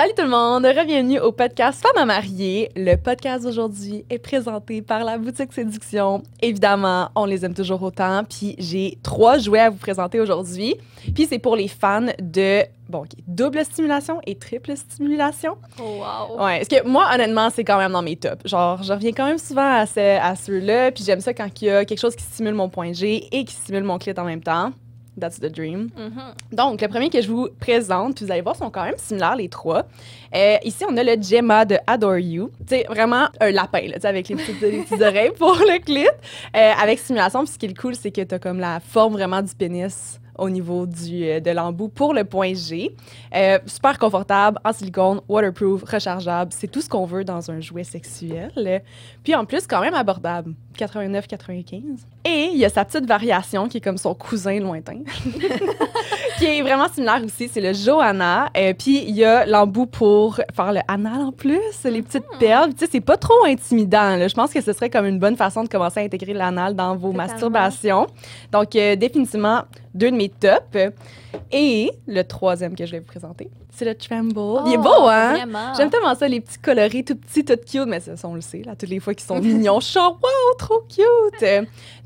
Salut tout le monde, bienvenue au podcast Femmes à marier. Le podcast d'aujourd'hui est présenté par la boutique Séduction. Évidemment, on les aime toujours autant. Puis j'ai trois jouets à vous présenter aujourd'hui. Puis c'est pour les fans de bon, double stimulation et triple stimulation. Oh, wow. Ouais, parce que moi, honnêtement, c'est quand même dans mes tops. Genre, je reviens quand même souvent à, ce- à ceux-là. Puis j'aime ça quand il y a quelque chose qui stimule mon point G et qui stimule mon clit en même temps. That's the dream. Mhm. Donc, le premier que je vous présente, puis vous allez voir, sont quand même similaires les trois. Euh, ici, on a le Gemma de Adore You. C'est vraiment un lapin, là, avec les petites, les petites oreilles pour le clit. Euh, avec stimulation, puis ce qui est cool, c'est que tu as comme la forme vraiment du pénis au niveau du, euh, de l'embout pour le point G. Euh, super confortable, en silicone, waterproof, rechargeable. C'est tout ce qu'on veut dans un jouet sexuel. Puis en plus, quand même abordable. 89-95. Et il y a sa petite variation qui est comme son cousin lointain qui est vraiment similaire aussi, c'est le Johanna. Euh, Puis il y a l'embout pour faire le anal en plus, les petites perles. Tu sais, c'est pas trop intimidant. là. Je pense que ce serait comme une bonne façon de commencer à intégrer l'anal dans vos Totalement. masturbations. Donc, euh, définitivement, deux de mes tops. Et le troisième que je vais vous présenter, c'est le Tremble. il est Oh, beau, hein? Vraiment. J'aime tellement ça, les petits colorés tout petits, tout cute, mais ça, on le sait, là, toutes les fois qu'ils sont mignons, je suis wow, trop cute!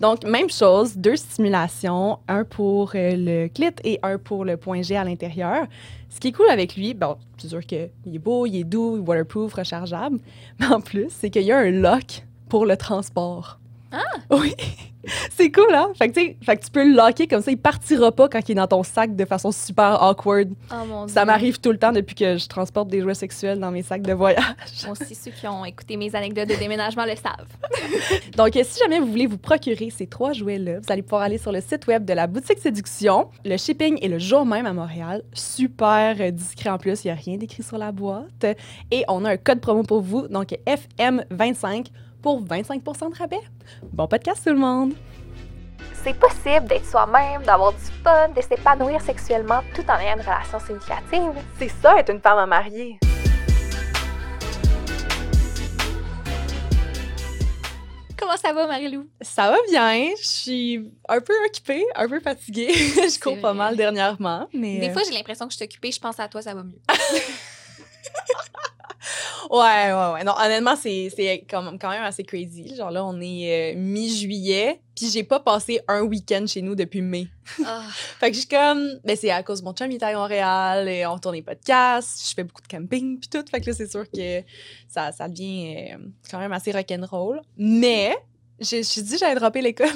Donc, même chose, deux stimulations, un pour euh, le clit et un pour le point G à l'intérieur. Ce qui est cool avec lui, bon, c'est sûr qu'il est beau, il est doux, waterproof, rechargeable, mais en plus, c'est qu'il y a un lock pour le transport. Ah! Oui! C'est cool, hein? Fait que, tu sais, fait que tu peux le locker comme ça, il partira pas quand il est dans ton sac de façon super awkward. Oh mon Ça m'arrive tout le temps depuis que je transporte des jouets sexuels dans mes sacs de voyage. Aussi, ceux qui ont écouté mes anecdotes de déménagement le savent. Donc, si jamais vous voulez vous procurer ces trois jouets-là, vous allez pouvoir aller sur le site web de la boutique Séduction. Le shipping est le jour même à Montréal. Super discret en plus, il n'y a rien d'écrit sur la boîte. Et on a un code promo pour vous, donc FM25 pour 25% de rabais. Bon podcast tout le monde! C'est possible d'être soi-même, d'avoir du fun, de s'épanouir sexuellement tout en ayant une relation significative. C'est ça être une femme à marier. Comment ça va, Marie-Lou? Ça va bien, je suis un peu occupée, un peu fatiguée. je cours pas mal dernièrement, mais... Des euh, fois, j'ai l'impression que je suis occupée, je pense à toi, ça va mieux. Ouais, ouais, ouais. Non, honnêtement, c'est quand même, assez crazy. Genre là, on est euh, mi-juillet, puis j'ai pas passé un week-end chez nous depuis mai. Ah, Fait que je suis comme, ben c'est à cause de mon chum, il est à Montréal, et on tourne des podcasts, je fais beaucoup de camping, puis tout. Fait que là, c'est sûr que ça, ça devient euh, quand même assez rock'n'roll. Mais, je je suis dit, j'allais dropper l'école.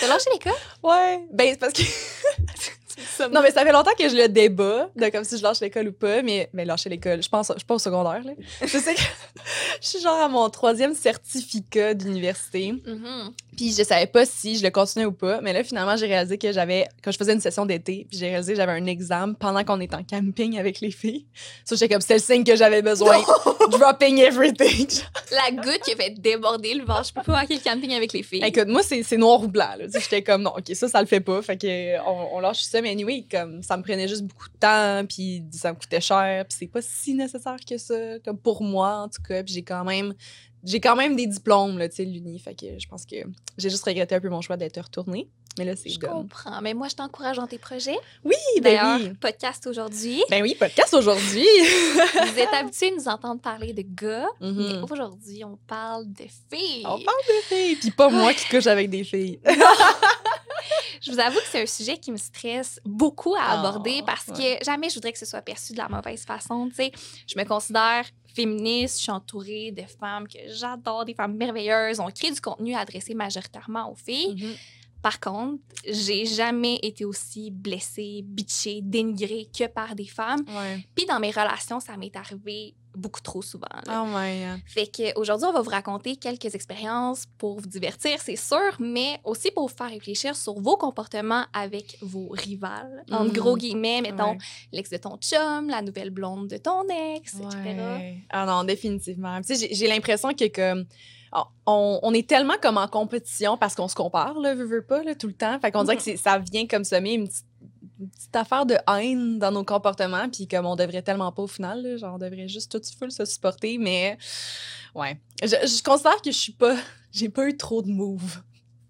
T'as lâché l'école? Ouais. Ben, c'est parce que. Non, mais ça fait longtemps que je le débat, de comme si je lâche l'école ou pas, mais, mais lâcher l'école, je pense, je suis pas au secondaire, là. Je sais que je suis genre à mon troisième certificat d'université, Mhm. Puis je savais pas si je le continuais ou pas, mais là, finalement, j'ai réalisé que j'avais, quand je faisais une session d'été, puis j'ai réalisé que j'avais un examen pendant qu'on était en camping avec les filles. Ça, j'étais comme, c'est le signe que j'avais besoin. Dropping everything. La goutte qui a fait déborder le vase. Je peux pas manquer le camping avec les filles. Écoute, moi, c'est noir ou blanc. J'étais comme, non, OK, ça, ça le fait pas. Fait que on, on lâche ça. Mais anyway, comme, ça me prenait juste beaucoup de temps, puis ça me coûtait cher, puis c'est pas si nécessaire que ça, comme pour moi, en tout cas. Puis j'ai quand même... J'ai quand même des diplômes, là, tu sais, l'uni. Fait que je pense que j'ai juste regretté un peu mon choix d'être retournée. Mais là, c'est Je done. comprends. Mais moi, je t'encourage dans tes projets. Oui, ben D'ailleurs, oui. podcast aujourd'hui. Ben oui, podcast aujourd'hui. Vous êtes habitués de nous entendre parler de gars, Mhm. mais aujourd'hui, on parle de filles. On parle de filles, puis pas moi qui couche avec des filles. Je vous avoue que c'est un sujet qui me stresse beaucoup à aborder Oh, parce que jamais je voudrais que ce soit perçu de la mauvaise façon. Je me considère féministe, je suis entourée de femmes que j'adore, des femmes merveilleuses. On crée du contenu adressé majoritairement aux filles. Mhm. Par contre, j'ai jamais été aussi blessée, bitchée, dénigrée que par des femmes. Puis dans mes relations, ça m'est arrivé beaucoup trop souvent. là. Oh my God. Fait qu'aujourd'hui, on va vous raconter quelques expériences pour vous divertir, c'est sûr, mais aussi pour vous faire réfléchir sur vos comportements avec vos rivales. En Mhm. gros guillemets, mettons Ouais. l'ex de ton chum, la nouvelle blonde de ton ex, etc. Ouais. Ah non, définitivement. Tu sais, j'ai- l'impression que comme on, on est tellement comme en compétition parce qu'on se compare, là, veux, veux pas, là, tout le temps. Fait qu'on dirait que c'est- ça vient comme semer une petite, une petite affaire de haine dans nos comportements, puis comme on devrait tellement pas au final, là, genre on devrait juste tout full se supporter, mais ouais. Je, je considère que je suis pas, j'ai pas eu trop de moves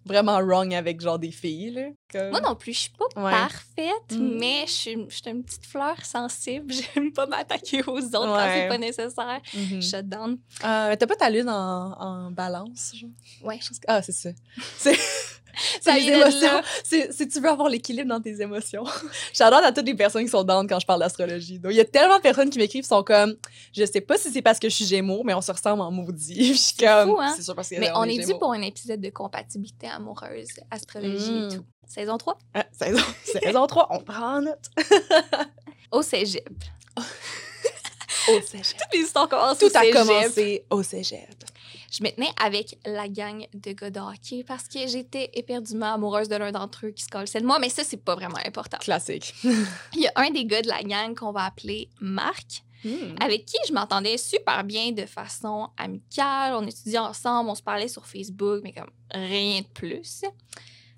vraiment wrong avec genre des filles, là. Comme- Moi non plus, je suis pas Ouais. parfaite, Mm. mais je suis, je suis une petite fleur sensible. J'aime pas m'attaquer aux autres quand c'est pas nécessaire. Shut down. Euh, mais t'as pas ta lune en, en balance, genre? Ouais. Ah, c'est ça. C'est les émotions. si tu veux avoir l'équilibre dans tes émotions. J'adore à toutes les personnes qui sont down quand je parle d'astrologie. Donc, il y a tellement de personnes qui m'écrivent, sont comme, je sais pas si c'est parce que je suis gémeaux, mais on se ressemble en maudit. Je suis comme, fou, hein? c'est sûr parce que Mais on est dû pour un épisode de compatibilité amoureuse, astrologie Mm. et tout. Saison 3. Ah, saison, saison 3, on prend en note. Au cégep. Au cégep. Toutes les histoires commencent Tout au a cégep. commencé au cégep. Je me tenais avec la gang de gars de hockey parce que j'étais éperdument amoureuse de l'un d'entre eux qui se collait de moi, mais ça, c'est pas vraiment important. Classique. Il y a un des gars de la gang qu'on va appeler Marc, Hmm. avec qui je m'entendais super bien de façon amicale. On étudiait ensemble, on se parlait sur Facebook, mais comme rien de plus.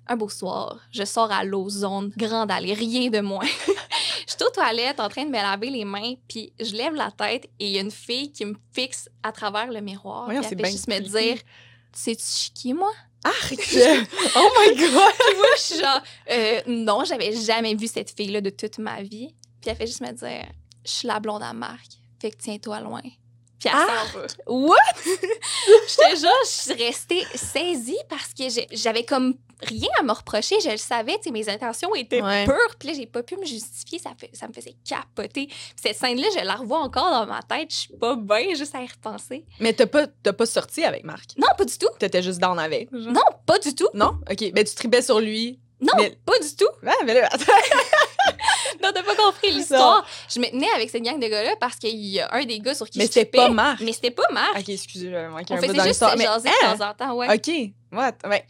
Un beau soir, je sors à l'ozone, grande allée, rien de moins. suis aux toilettes en train de me laver les mains, puis je lève la tête et il y a une fille qui me fixe à travers le miroir. Voyons, c'est elle fait bien juste me dire suis qui, moi? Arc! oh my god! Moi, je suis genre, euh, non, j'avais jamais vu cette fille-là de toute ma vie. Puis elle fait juste me dire, je suis la blonde à Marc, fait que tiens-toi loin. Ah! What? J'étais genre, je suis restée saisie parce que j'avais comme rien à me reprocher. Je le savais, tu sais, mes intentions étaient Ouais. pures. Puis là, j'ai pas pu me justifier. Ça, fait, ça me faisait capoter. Puis cette scène-là, je la revois encore dans ma tête. Je suis pas bien juste à y repenser. Mais t'as pas, pas sorti avec Marc? Non, pas du tout. T'étais juste down avec? Non, pas du tout. Non? OK. Ben, tu tripais sur lui. Non, Mais- pas du tout. Ah, mais là, attends. Non, t'as pas compris l'histoire. Je me tenais avec cette gang de gars-là parce qu'il y a un des gars sur qui Mais je c'était tripais, pas Marc. Mais c'était pas Marc. OK, excusez, j'avais manqué On un faisait dans juste l'histoire. se Mais, jaser hein? de temps en temps, ouais. OK. What? Ouais.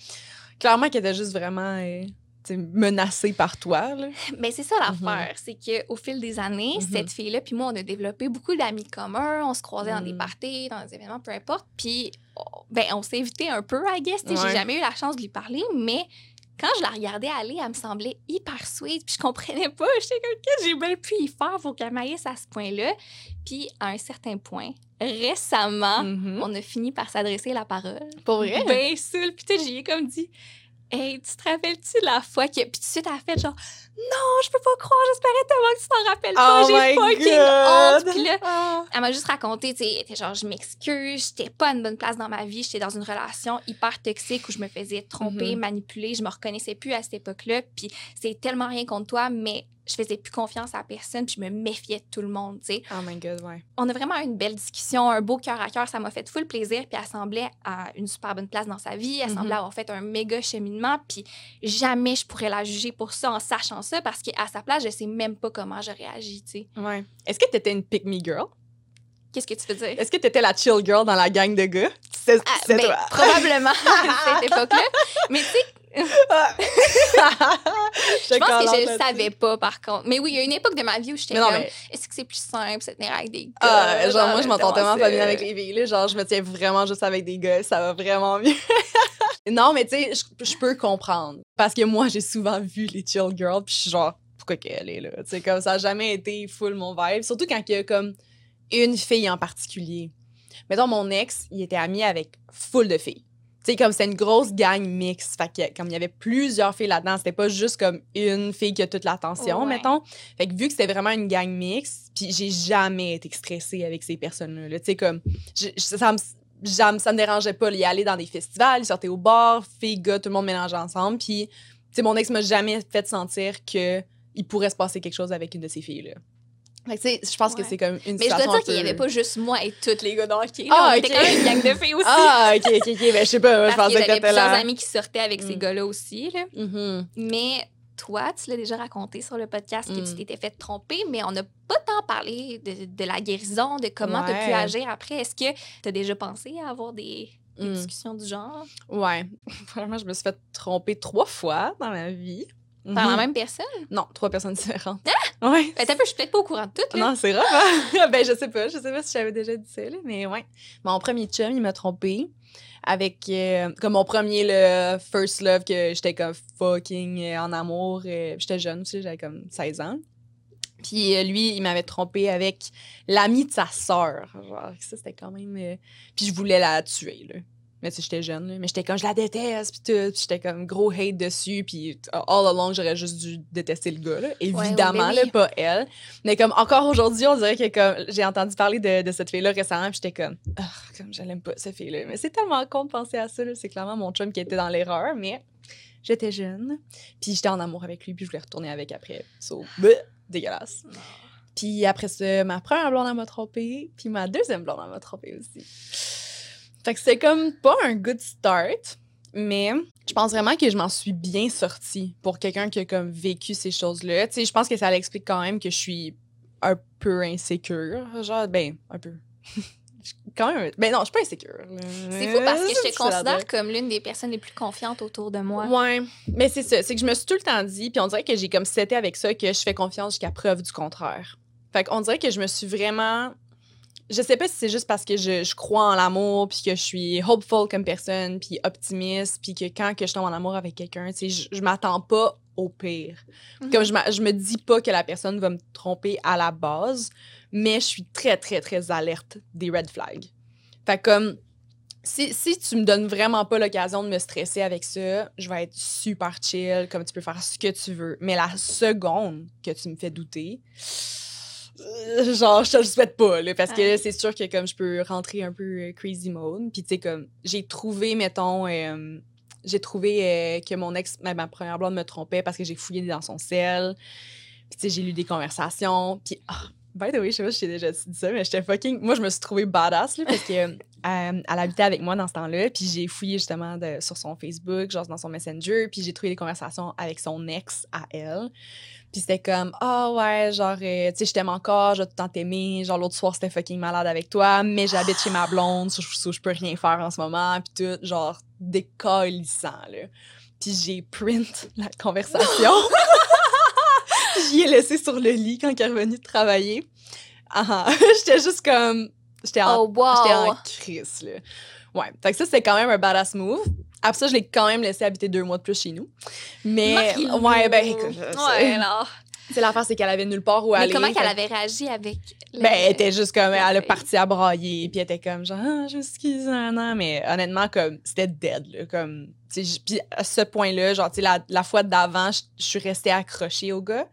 Clairement qu'elle était juste vraiment euh, menacée par toi, là. Mais c'est ça l'affaire, c'est qu'au fil des années, Mhm. cette fille-là, puis moi, on a développé beaucoup d'amis communs, on se croisait dans des Mhm. parties, dans des événements, peu importe, puis oh, ben, on s'est invité un peu, I guess, Ouais. j'ai jamais eu la chance de lui parler, mais quand je la regardais aller, elle me semblait hyper sweet, puis je comprenais pas, j'étais comme, qu'est-ce que j'ai bien pu y faire pour qu'elle m'haïsse à ce point-là, puis à un certain point, récemment, Mhm. on a fini par s'adresser la parole. Pour vrai? Ben. Puis tu sais, j'y ai comme dit, hey, tu te rappelles-tu de la fois que. Puis tout de suite, elle a fait genre, non, je peux pas croire, j'espérais tellement que tu t'en rappelles pas, Oh j'ai fucking God. honte. Puis là, Ah. elle m'a juste raconté, tu sais, genre, je m'excuse, j'étais pas à une bonne place dans ma vie, j'étais dans une relation hyper toxique où je me faisais tromper, Mhm. manipuler, je me reconnaissais plus à cette époque-là, puis c'est tellement rien contre toi, mais je faisais plus confiance à personne, puis je me méfiais de tout le monde, tu sais. Oh my God, ouais. On a vraiment eu une belle discussion, un beau cœur à cœur, ça m'a fait full plaisir, puis elle semblait à une super bonne place dans sa vie, elle Mhm. semblait avoir fait un méga cheminement, puis jamais je pourrais la juger pour ça en sachant ça, parce qu'à sa place, je sais même pas comment j'aurais agi, tu sais. Ouais. Est-ce que t'étais une pick me girl? Qu'est-ce que tu veux dire? Est-ce que t'étais la chill girl dans la gang de gars? C'est Ah, c'est ben, probablement à cette époque-là. Mais tu sais, je pense que je le savais pas, par contre. Mais oui, il y a une époque de ma vie où j'étais comme, mais est-ce que c'est plus simple se tenir avec des gars? Ah, genre, moi, je m'entends tellement pas bien avec les filles. Là, genre, je me tiens vraiment juste avec des gars. Ça va vraiment mieux. non, mais tu sais, je- je peux comprendre. Parce que moi, j'ai souvent vu les chill girls. Puis je suis genre, pourquoi qu'elle est là? Tu sais, comme ça a jamais été full mon vibe. Surtout quand il y a comme une fille en particulier. Mettons, mon ex, il était ami avec full de filles. Sais, comme c'était une grosse gang mixte. Fait que, comme il y avait plusieurs filles là-dedans, c'était pas juste comme une fille qui a toute l'attention, Ouais. mettons. Fait que vu que c'était vraiment une gang mixte, puis j'ai jamais été stressée avec ces personnes-là. là. Tu sais, comme, je- ça me, ça me dérangeait pas d'y aller dans des festivals, sortaient au bar, filles, gars, tout le monde mélangeait ensemble. Puis, tu sais, mon ex m'a jamais fait sentir que il pourrait se passer quelque chose avec une de ces filles-là. Je pense que Ouais. c'est comme une Mais je dois dire qu'il y peu- avait pas juste moi et tous les gars d'hockey. Ah, Ah, on était ok. quand même une gang de filles aussi. Ah, ok, ok, ok. Ben, je sais pas, je pensais que que j'avais t'étais plusieurs là. amis qui sortaient avec ces Mm. gars-là aussi. Là. Mhm. Mais toi, tu l'as déjà raconté sur le podcast que Mm. tu t'étais fait tromper, mais on n'a pas tant parlé de, de la guérison, de comment tu as pu Ouais. agir après. Est-ce que tu as déjà pensé à avoir des, des Mm. discussions du genre? Ouais. Vraiment, je me suis fait tromper trois fois dans ma vie. Par Mhm. la même personne? Non, trois personnes différentes. Ouais. Ben, je suis peut-être pas au courant de tout. Là. Non, c'est rare. hein? ben, je sais pas. Je sais pas si j'avais déjà dit ça, là, mais ouais. Mon premier chum, il m'a trompé avec, euh, comme mon premier, le first love, que j'étais comme fucking euh, en amour. euh, j'étais jeune aussi, j'avais comme 16 ans. Puis lui, il m'avait trompé avec l'ami de sa sœur. Genre, ça, c'était quand même... Puis je voulais la tuer, là. Mais tu sais, j'étais jeune, là. Mais j'étais comme, je la déteste, puis tout. Puis j'étais comme gros hate dessus. Puis all along, j'aurais juste dû détester le gars, là. Évidemment, ouais, là, oui. pas elle. Mais comme encore aujourd'hui, on dirait que comme j'ai entendu parler de, de cette fille-là récemment, puis j'étais comme, ah, comme je l'aime pas, cette fille-là. Mais c'est tellement con de penser à ça, là. C'est clairement mon chum qui était dans l'erreur, mais j'étais jeune. Puis j'étais en amour avec lui, puis je voulais retourner avec après. So, bleh, dégueulasse. Puis après ça, ma première blonde, elle m'a trompée. Puis ma deuxième blonde, elle m'a trompée aussi. Fait que c'est comme pas un good start, mais je pense vraiment que je m'en suis bien sortie pour quelqu'un qui a comme vécu ces choses-là. Tu sais, je pense que ça l'explique quand même que je suis un peu insécure. Genre, ben, un peu. Quand même. Ben non, je suis pas insécure. C'est fou parce que je te considère comme l'une des personnes les plus confiantes autour de moi. Ouais, mais c'est ça. C'est que je me suis tout le temps dit, puis on dirait que j'ai comme seté avec ça, que je fais confiance jusqu'à preuve du contraire. Fait qu'on dirait que je me suis vraiment. Je sais pas si c'est juste parce que je, je crois en l'amour, puis que je suis hopeful comme personne, puis optimiste, puis que quand que je tombe en amour avec quelqu'un, tu sais, je, je m'attends pas au pire. Mhm. Comme je, je me dis pas que la personne va me tromper à la base, mais je suis très, très, très alerte des red flags. Fait que comme, si, si tu me donnes vraiment pas l'occasion de me stresser avec ça, je vais être super chill, comme tu peux faire ce que tu veux. Mais la seconde que tu me fais douter, genre, je te le souhaite pas, là, parce que là, c'est sûr que comme je peux rentrer un peu euh, crazy mode. Puis tu sais, comme, j'ai trouvé, mettons, euh, j'ai trouvé euh, que mon ex, ma, ma première blonde me trompait parce que j'ai fouillé dans son sel. Puis tu sais, j'ai lu des conversations. Puis, ah, by the way, je sais pas si j'ai déjà dit ça, mais j'étais fucking. Moi, je me suis trouvée badass, là, parce que. euh, elle habitait avec moi dans ce temps-là, puis j'ai fouillé justement de- sur son Facebook, genre dans son Messenger, puis j'ai trouvé des conversations avec son ex à elle. Puis c'était comme, ah ouais, genre, euh, tu sais, je t'aime encore, je vais tout le temps t'aimer. Genre, l'autre soir, c'était fucking malade avec toi, mais j'habite chez ma blonde, so, so je peux rien faire en ce moment, puis tout, genre, décalissant, là. Puis j'ai print la conversation. J'y ai laissé sur le lit quand elle est revenue de travailler. Ah, ah. j'étais juste comme, j'étais en Oh, wow! J'étais en crise, là. Ouais. Fait que ça, c'était quand même un badass move. Après ça, je l'ai quand même laissé habiter deux mois de plus chez nous. Mais, ouais, ben, écoute, Ouais, alors. c'est l'affaire, c'est qu'elle avait nulle part où Mais aller. comment qu'elle avait réagi avec. Ben, elle était juste comme, elle a parti à brailler, puis elle était comme, genre, ah, je m'excuse, nan, nan. mais honnêtement, comme, c'était dead, là, comme, puis à ce point-là, genre, la, la fois d'avant, je suis restée accrochée au gars,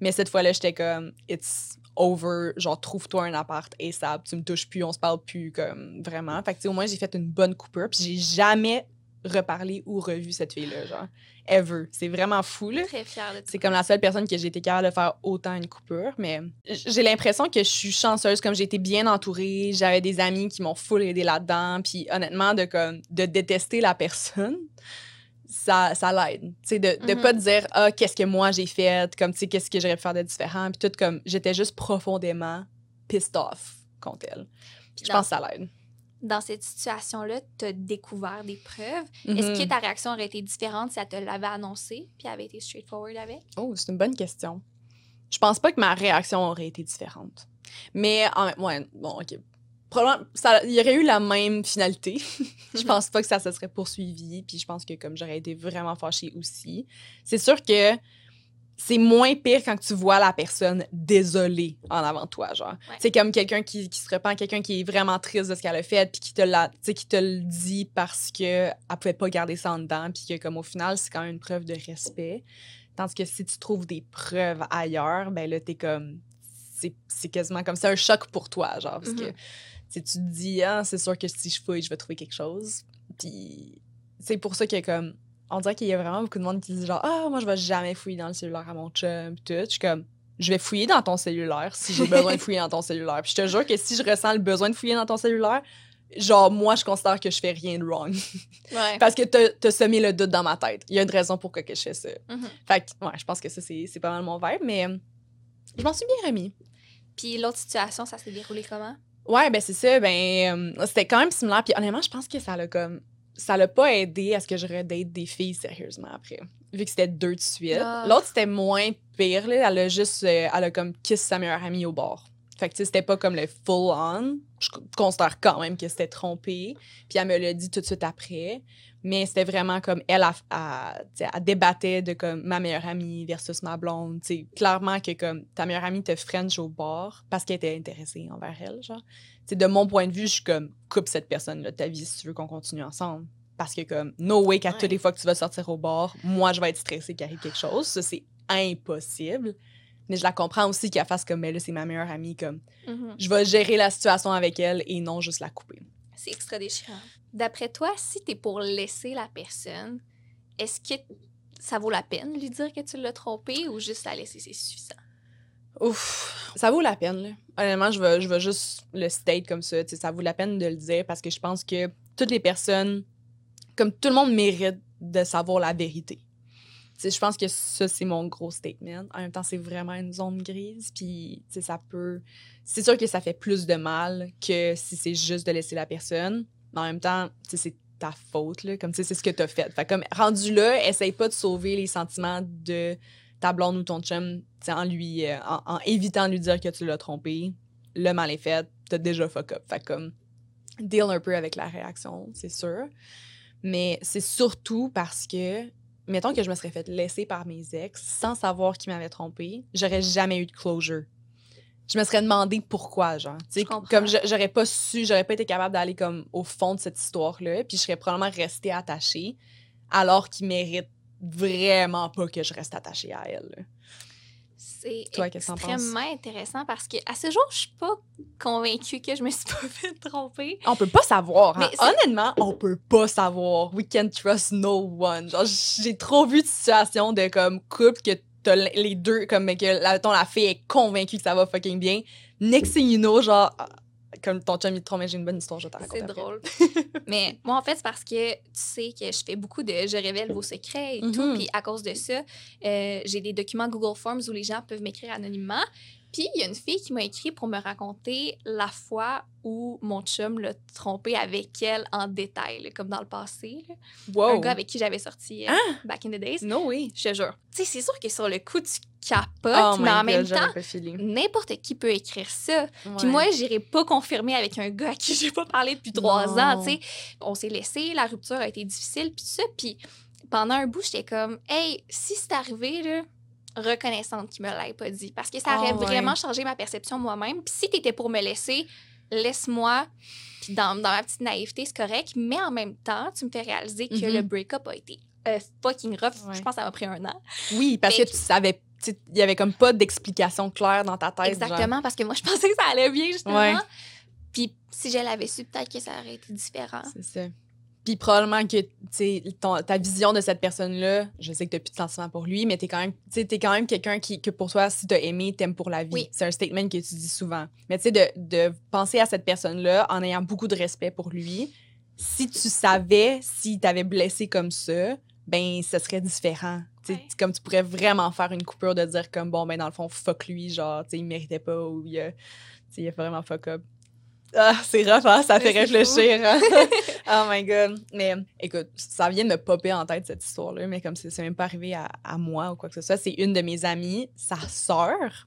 mais cette fois-là, j'étais comme, it's over, genre, trouve-toi un appart ASAP, tu me touches plus, on se parle plus, comme, vraiment. Fait que, au moins, j'ai fait une bonne coupure, puis j'ai jamais reparlé ou revu cette fille-là, genre, ever. C'est vraiment fou, là. Très fière de. C'est comme la seule personne que j'ai été capable de faire autant une coupure, mais j'ai l'impression que je suis chanceuse, comme j'ai été bien entourée, j'avais des amis qui m'ont full aidé là-dedans, puis honnêtement, de, comme, de détester la personne, ça, ça l'aide. Tu sais, de, de Mhm. pas te dire, ah, qu'est-ce que moi j'ai fait, comme, tu sais, qu'est-ce que j'aurais pu faire de différent, puis tout comme, j'étais juste profondément pissed off contre elle. Puis Je pense que ça l'aide. Dans cette situation-là, tu as découvert des preuves. Est-ce Mhm. que ta réaction aurait été différente si elle te l'avait annoncé puis elle avait été straightforward avec? Oh, c'est une bonne question. Je pense pas que ma réaction aurait été différente. Mais, en, ouais, bon, OK. Probablement, ça- il y aurait eu la même finalité. je pense pas que ça se serait poursuivi. Puis je pense que comme j'aurais été vraiment fâchée aussi. C'est sûr que c'est moins pire quand tu vois la personne désolée en avant de toi, genre. Ouais. C'est comme quelqu'un qui, qui se repent, quelqu'un qui est vraiment triste de ce qu'elle a fait, puis qui te l'a, qui te le dit parce que elle pouvait pas garder ça en dedans, puis que comme au final c'est quand même une preuve de respect. Tandis que si tu trouves des preuves ailleurs, ben là t'es comme, c'est, quasiment comme c'est un choc pour toi, genre, parce que tu sais, tu te dis ah c'est sûr que si je fouille je vais trouver quelque chose, puis c'est pour ça que comme on dirait qu'il y a vraiment beaucoup de monde qui dit genre ah moi je vais jamais fouiller dans le cellulaire à mon chum pis tout je suis comme je vais fouiller dans ton cellulaire si j'ai besoin de fouiller dans ton cellulaire puis je te jure que si je ressens le besoin de fouiller dans ton cellulaire genre moi je considère que je fais rien de wrong Ouais. parce que t'as semé le doute dans ma tête il y a une raison pourquoi que je fais ça Mhm. fait que ouais je pense que ça c'est pas mal mon vibe mais euh, je m'en suis bien remis Puis l'autre situation, ça s'est déroulé comment? Ouais, ben c'est ça. Ben, euh, c'était quand même similaire. Puis honnêtement, je pense que ça l'a comme. Ça l'a pas aidé à ce que je redate des filles sérieusement après. Vu que c'était deux de suite. Ah. L'autre, c'était moins pire. Là. Elle a juste. euh, elle a comme kiss sa meilleure amie au bord. Fait que, c'était pas comme le full-on. Je co- considère quand même que c'était trompé. Puis elle me l'a dit tout de suite après. Mais c'était vraiment comme elle, a, débattait de comme ma meilleure amie versus ma blonde. Tu sais, clairement que comme ta meilleure amie te French au bord parce qu'elle était intéressée envers elle, genre. De mon point de vue, je suis comme, coupe cette personne-là de ta vie si tu veux qu'on continue ensemble. Parce que comme, no way qu'à Ouais. toutes les fois que tu vas sortir au bord, moi, je vais être stressée qu'il arrive quelque chose. Ça, c'est impossible. Mais je la comprends aussi qu'elle fasse comme, mais là, c'est ma meilleure amie, comme, Mhm. je vais gérer la situation avec elle et non juste la couper. C'est extra déchirant. D'après toi, si t'es pour laisser la personne, est-ce que ça vaut la peine de lui dire que tu l'as trompé ou juste la laisser, c'est suffisant? Ouf, ça vaut la peine, là. Honnêtement, je vais, je vais juste le state comme ça. Ça vaut la peine de le dire parce que je pense que toutes les personnes, comme tout le monde mérite de savoir la vérité. Je pense que ça, c'est mon gros statement. En même temps, c'est vraiment une zone grise. Puis, ça peut. C'est sûr que ça fait plus de mal que si c'est juste de laisser la personne. Mais en même temps, c'est ta faute, là. Comme, tu c'est ce que t'as fait. Fait comme, rendu là, essaye pas de sauver les sentiments de ta blonde ou ton chum, en lui, euh, en, en évitant de lui dire que tu l'as trompé. Le mal est fait, t'as déjà fuck up. Fait comme, deal un peu avec la réaction, c'est sûr. Mais c'est surtout parce que, mettons que je me serais fait laisser par mes ex sans savoir qui m'avait trompé, j'aurais jamais eu de closure. Je me serais demandé pourquoi, genre. Tu sais, Je comme j'aurais pas su, j'aurais pas été capable d'aller comme au fond de cette histoire-là, puis je serais probablement restée attachée, alors qu'il mérite vraiment pas que je reste attachée à elle. là. C'est extrêmement intéressant parce que à ce jour, je suis pas convaincue que je me suis pas fait tromper. On peut pas savoir. hein. Honnêtement, on peut pas savoir. We can trust no one. Genre, j'ai trop vu de situations de comme couple que t'as les deux, comme mais que la, ton, la fille est convaincue que ça va fucking bien. Next thing you know, genre, ah, comme ton chum il te trompe, mais j'ai une bonne histoire, je vais te raconter. C'est drôle. Mais moi, en fait, c'est parce que tu sais que je fais beaucoup de je révèle vos secrets et tout. Mhm. Puis à cause de ça, euh, j'ai des documents Google Forms où les gens peuvent m'écrire anonymement. Puis il y a une fille qui m'a écrit pour me raconter la fois où mon chum l'a trompé avec elle en détail, là, comme dans le passé. là. Wow. Un gars avec qui j'avais sorti euh, back in the days. No way. Je te jure. Tu sais, c'est sûr que sur le coup, tu capotes, Oh mais en même temps, n'importe qui peut écrire ça. Puis moi, j'irai pas confirmer avec un gars à qui j'ai pas parlé depuis trois Non. ans, tu sais. On s'est laissé, la rupture a été difficile, puis ça. Puis pendant un bout, j'étais comme, hey, si c'est arrivé, là, reconnaissante qu'il me l'ait pas dit. Parce que ça Ah aurait ouais. vraiment changé ma perception moi-même. Puis si t'étais pour me laisser, laisse-moi. Puis dans, dans ma petite naïveté, c'est correct. Mais en même temps, tu me fais réaliser que Mhm. le break-up a été euh, fucking rough. Ouais. Je pense que ça m'a pris un an. Oui, parce Mais- que tu savais, tu il y avait comme pas d'explication claire dans ta tête. genre. Exactement, parce que moi, je pensais que ça allait bien, justement. Ouais. Puis si je l'avais su, peut-être que ça aurait été différent. C'est ça. Puis probablement que ton- ta vision de cette personne-là, je sais que tu plus de sentiments pour lui, mais tu es quand même, t'es quand même quelqu'un qui, que pour toi, si tu as aimé, t'aimes pour la vie. Oui. C'est un statement que tu dis souvent. Mais tu sais, de, de penser à cette personne-là en ayant beaucoup de respect pour lui, si tu savais s'il t'avait blessé comme ça, ben, ce serait différent. Ouais. Comme tu pourrais vraiment faire une coupure de dire comme, bon, ben, dans le fond, fuck lui, genre, tu sais, il méritait pas ou il a, il a vraiment fuck up. Ah, c'est rough, hein? Ça fait réfléchir. hein? oh my God. Mais écoute, ça vient de me popper en tête, cette histoire-là, mais comme c'est même pas arrivé à, à moi ou quoi que ce soit, c'est une de mes amies, sa sœur,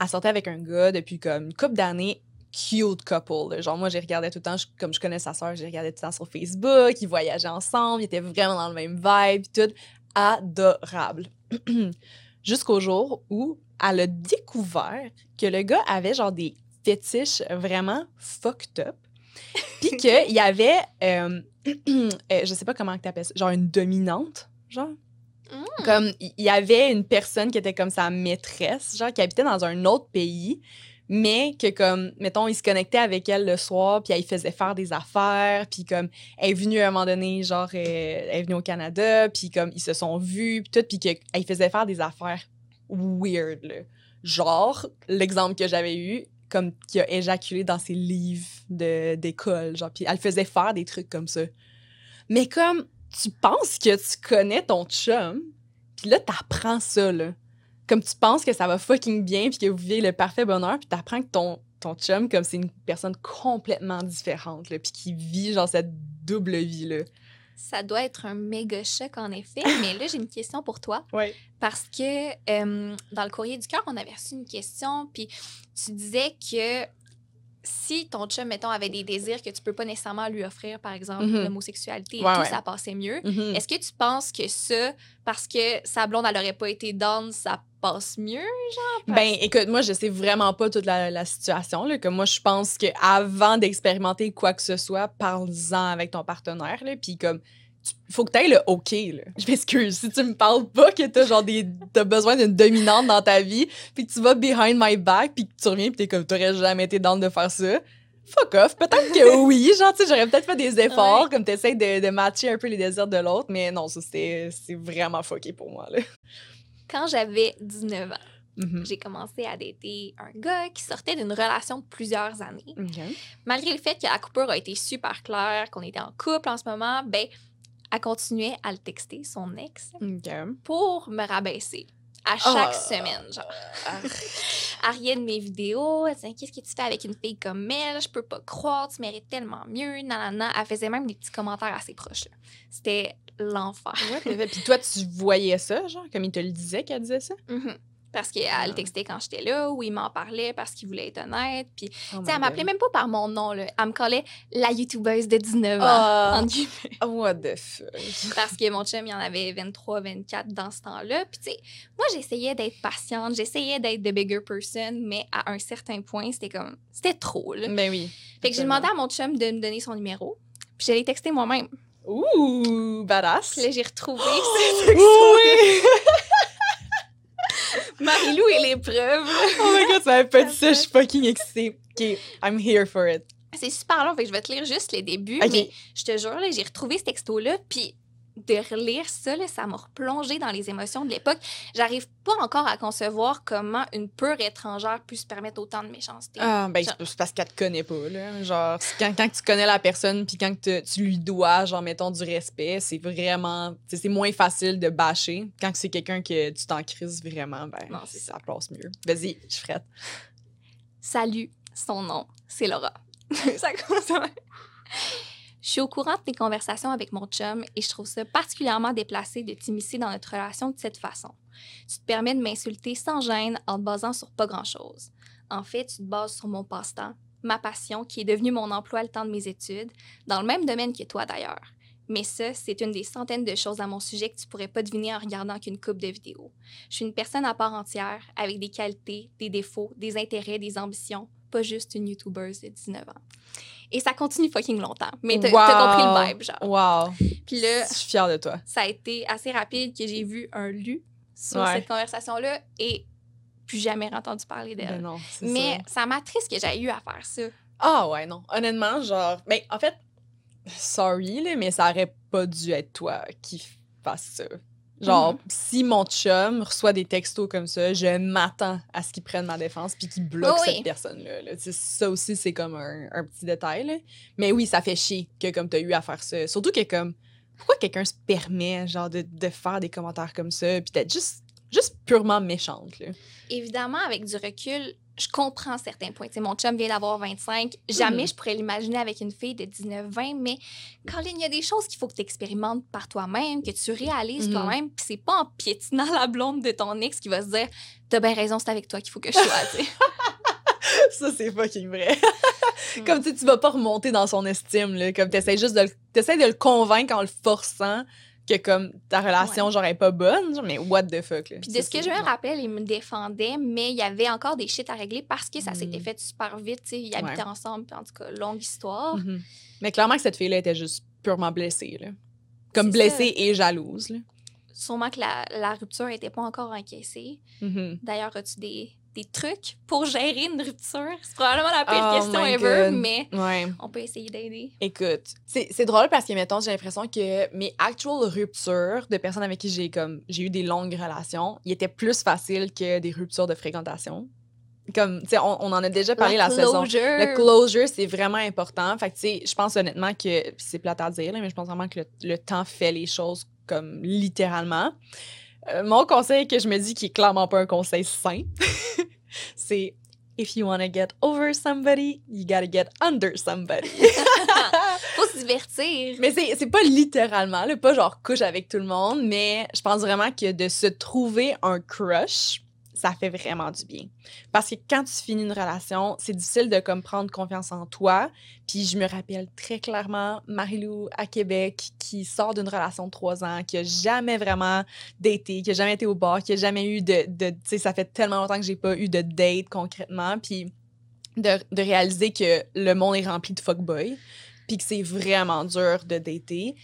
elle sortait avec un gars depuis comme une couple d'années, cute couple. là. Genre, moi, j'ai regardé tout le temps, je- comme je connais sa sœur, j'ai regardé tout le temps sur Facebook, ils voyageaient ensemble, ils étaient vraiment dans le même vibe, tout. Adorable. Jusqu'au jour où elle a découvert que le gars avait genre des fétiches vraiment fucked up. Puis qu'il y avait, euh, euh, je sais pas comment tu appelles ça, genre une dominante, genre. Mm. Comme il y avait une personne qui était comme sa maîtresse, genre qui habitait dans un autre pays, mais que comme, mettons, il se connectait avec elle le soir, puis elle faisait faire des affaires, puis comme, elle est venue à un moment donné, genre, euh, elle est venue au Canada, puis comme, ils se sont vus, puis tout, puis qu'elle faisait faire des affaires weird, là. Genre, l'exemple que j'avais eu, comme, qui a éjaculé dans ses livres d'école, genre, puis elle faisait faire des trucs comme ça. Mais comme, tu penses que tu connais ton chum, puis là, t'apprends ça, là. Comme tu penses que ça va fucking bien, puis que vous vivez le parfait bonheur, puis t'apprends que ton, ton chum, comme c'est une personne complètement différente, là, puis qui vit, genre, cette double vie, là. Ça doit être un méga choc, en effet. Mais là, j'ai une question pour toi. Oui. Parce que euh, dans le courrier du cœur, on avait reçu une question, puis tu disais que si ton chum, mettons, avait des désirs que tu peux pas nécessairement lui offrir, par exemple, Mhm. l'homosexualité et Ouais, tout, ouais. ça passait mieux. Mhm. Est-ce que tu penses que ça, parce que sa blonde, elle aurait pas été down, ça passe mieux? Ben, écoute, moi, je sais vraiment pas toute la, la situation. Là, moi, je pense que avant d'expérimenter quoi que ce soit, parle-en avec ton partenaire. Là, puis comme, il faut que tu le OK. Là. Je m'excuse. Si tu me parles pas que t'as genre des, t'as besoin d'une dominante dans ta vie, puis que tu vas behind my back, puis que tu reviens, puis t'es comme, t'aurais jamais été down de faire ça. Fuck off. Peut-être que oui, genre, tu sais, j'aurais peut-être fait des efforts, Ouais. comme t'essayes de, de matcher un peu les désirs de l'autre, mais non, ça, c'est vraiment fucké pour moi, là. Quand j'avais 19 ans, Mhm. j'ai commencé à dater un gars qui sortait d'une relation de plusieurs années. Malgré le fait que la coupure a été super claire, qu'on était en couple en ce moment, ben, elle continuait à le texter, son ex, pour me rabaisser. À chaque Ah. semaine, genre. Elle riait de mes vidéos. Elle disait Qu'est-ce que tu fais avec une fille comme elle? Je peux pas croire, tu mérites tellement mieux. Nanana. Elle faisait même des petits commentaires assez proches. C'était l'enfer. Ouais, puis toi, tu voyais ça, genre, comme il te le disait qu'elle disait ça? Mhm. Parce qu'elle Ah. Oh sais, elle m'appelait même pas par mon nom. Là. Elle me collait la youtubeuse de 19 ans. Guillemets. what the fuck? Parce que mon chum, il en avait 23, 24 dans ce temps-là. Puis, tu sais, moi, j'essayais d'être patiente, j'essayais d'être the bigger person, mais à un certain point, c'était comme. C'était trop, là. Ben oui. Fait que j'ai demandé à mon chum de me donner son numéro. Puis, je l'ai texté moi-même. Ouh, badass. Puis là, j'ai retrouvé Oh, ce texto. oui! Marie-Lou et les preuves. Oh my god, ça m'avait pas dit ça, je suis fucking excitée. OK, I'm here for it. C'est super long, fait que je vais te lire juste les débuts. OK. Mais je te jure, là, j'ai retrouvé ce texto-là, puis de relire ça, là, ça m'a replongé dans les émotions de l'époque. J'arrive pas encore à concevoir comment une pure étrangère peut se permettre autant de méchanceté. Ah, ben, Genre- c'est parce qu'elle te connaît pas, là. Genre, quand, quand tu connais la personne, puis quand te- tu lui dois, genre, mettons, du respect, c'est vraiment... C'est moins facile de bâcher. Quand c'est quelqu'un que tu t'en crises vraiment, ben, Non, ça passe mieux. Vas-y, je prête. Salut, son nom, c'est Laura. ça commence à- Je suis au courant de tes conversations avec mon chum et je trouve ça particulièrement déplacé de t'immiscer dans notre relation de cette façon. Tu te permets de m'insulter sans gêne en te basant sur pas grand-chose. En fait, tu te bases sur mon passe-temps, ma passion qui est devenue mon emploi le temps de mes études, dans le même domaine que toi d'ailleurs. Mais ça, c'est une des centaines de choses à mon sujet que tu pourrais pas deviner en regardant qu'une coupe de vidéos. Je suis une personne à part entière, avec des qualités, des défauts, des intérêts, des ambitions, pas juste une YouTubeuse de 19 ans. Et ça continue fucking longtemps. Mais t'as t'as compris le vibe, genre. Wow. Puis là, Je suis fière de toi. ça a été assez rapide que j'ai vu un lu sur Ouais. cette conversation-là et plus jamais entendu parler Ben d'elle. c'est Mais ça. ça m'attriste que j'ai eu à faire ça. Ah ouais, non. Honnêtement, genre... Ben, en fait, sorry, là, mais ça aurait pas dû être toi qui fasse ça. Genre, Mhm. si mon chum reçoit des textos comme ça, je m'attends à ce qu'il prenne ma défense puis qu'il bloque Oui. cette personne-là. là. Ça aussi, c'est comme un, un petit détail. là. Mais oui, ça fait chier que comme t'as eu à faire ça. Surtout que comme... Pourquoi quelqu'un se permet, genre, de, de faire des commentaires comme ça puis d'être juste, juste purement méchante, là? Évidemment, avec du recul, je comprends certains points. Tu sais, mon chum vient d'avoir 25. Jamais Mhm. je pourrais l'imaginer avec une fille de 19-20, mais quand il y a des choses qu'il faut que tu expérimentes par toi-même, que tu réalises Mhm. toi-même, puis c'est pas en piétinant la blonde de ton ex qui va se dire T'as bien raison, c'est avec toi qu'il faut que je sois. tu. Ça, c'est fucking vrai. Mm. comme tu tu vas pas remonter dans son estime, là. Comme t'essaies juste de le, de le convaincre en le forçant que comme ta relation, genre, est pas bonne. genre, mais what the fuck, là. Puis de ce que je me rappelle, il me défendait, mais il y avait encore des shit à régler parce que ça s'était Mhm. fait super vite. tu sais. Ils habitaient Ouais. ensemble, puis en tout cas, longue histoire. Mhm. Mais clairement que cette fille-là était juste purement blessée, là. Comme blessée et jalouse, là. Sûrement que la, la rupture n'était pas encore encaissée. Mhm. D'ailleurs, as-tu des, des trucs pour gérer une rupture? C'est probablement la pire Oh question ever, mais Ouais. on peut essayer d'aider. Écoute, c'est drôle parce que, mettons, j'ai l'impression que mes actual ruptures de personnes avec qui j'ai comme j'ai eu des longues relations, ils étaient plus faciles que des ruptures de fréquentation. Comme, tu sais, on, on en a déjà parlé la, saison. closure. Le closure, c'est vraiment important. Fait que, tu sais, je pense honnêtement que, c'est plate à dire, là, mais je pense vraiment que le, le temps fait les choses comme littéralement. Euh, mon conseil que je me dis qui est clairement pas un conseil sain, c'est if you want to get over somebody, you gotta get under somebody. Faut se divertir. Mais c'est pas littéralement, là, pas genre couche avec tout le monde, mais je pense vraiment que de se trouver un crush, ça fait vraiment du bien. Parce que quand tu finis une relation, c'est difficile de comme prendre confiance en toi. Puis je me rappelle très clairement Marilou à Québec qui sort d'une relation de trois ans, qui a jamais vraiment daté, qui a jamais été au bar, qui a jamais eu de, de tu sais, ça fait tellement longtemps que j'ai pas eu de date concrètement. Puis de, de réaliser que le monde est rempli de fuckboys, puis que c'est vraiment dur de dater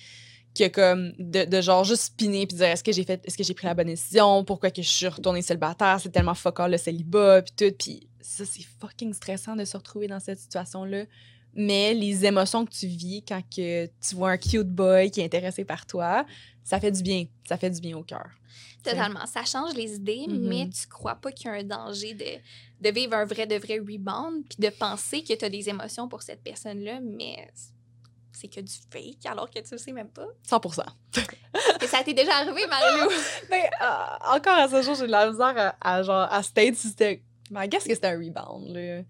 que comme de, de genre juste spinner puis dire est-ce que j'ai fait est-ce que j'ai pris la bonne décision? Pourquoi que je suis retournée célibataire? C'est tellement fuckant le célibat puis tout. Puis ça c'est fucking stressant de se retrouver dans cette situation là mais les émotions que tu vis quand que tu vois un cute boy qui est intéressé par toi ça fait du bien. Ça fait du bien au cœur. Totalement. Ça change les idées, Mhm. mais tu crois pas qu'il y a un danger de, de vivre un vrai, de vrai rebound, puis de penser que tu as des émotions pour cette personne-là, mais c'est que du fake, alors que tu le sais même pas. 100 Et ça t'est déjà arrivé, Marilou? mais euh, encore à ce jour j'ai de la misère à, à genre à state si c'était mais qu'est-ce que c'était un rebound là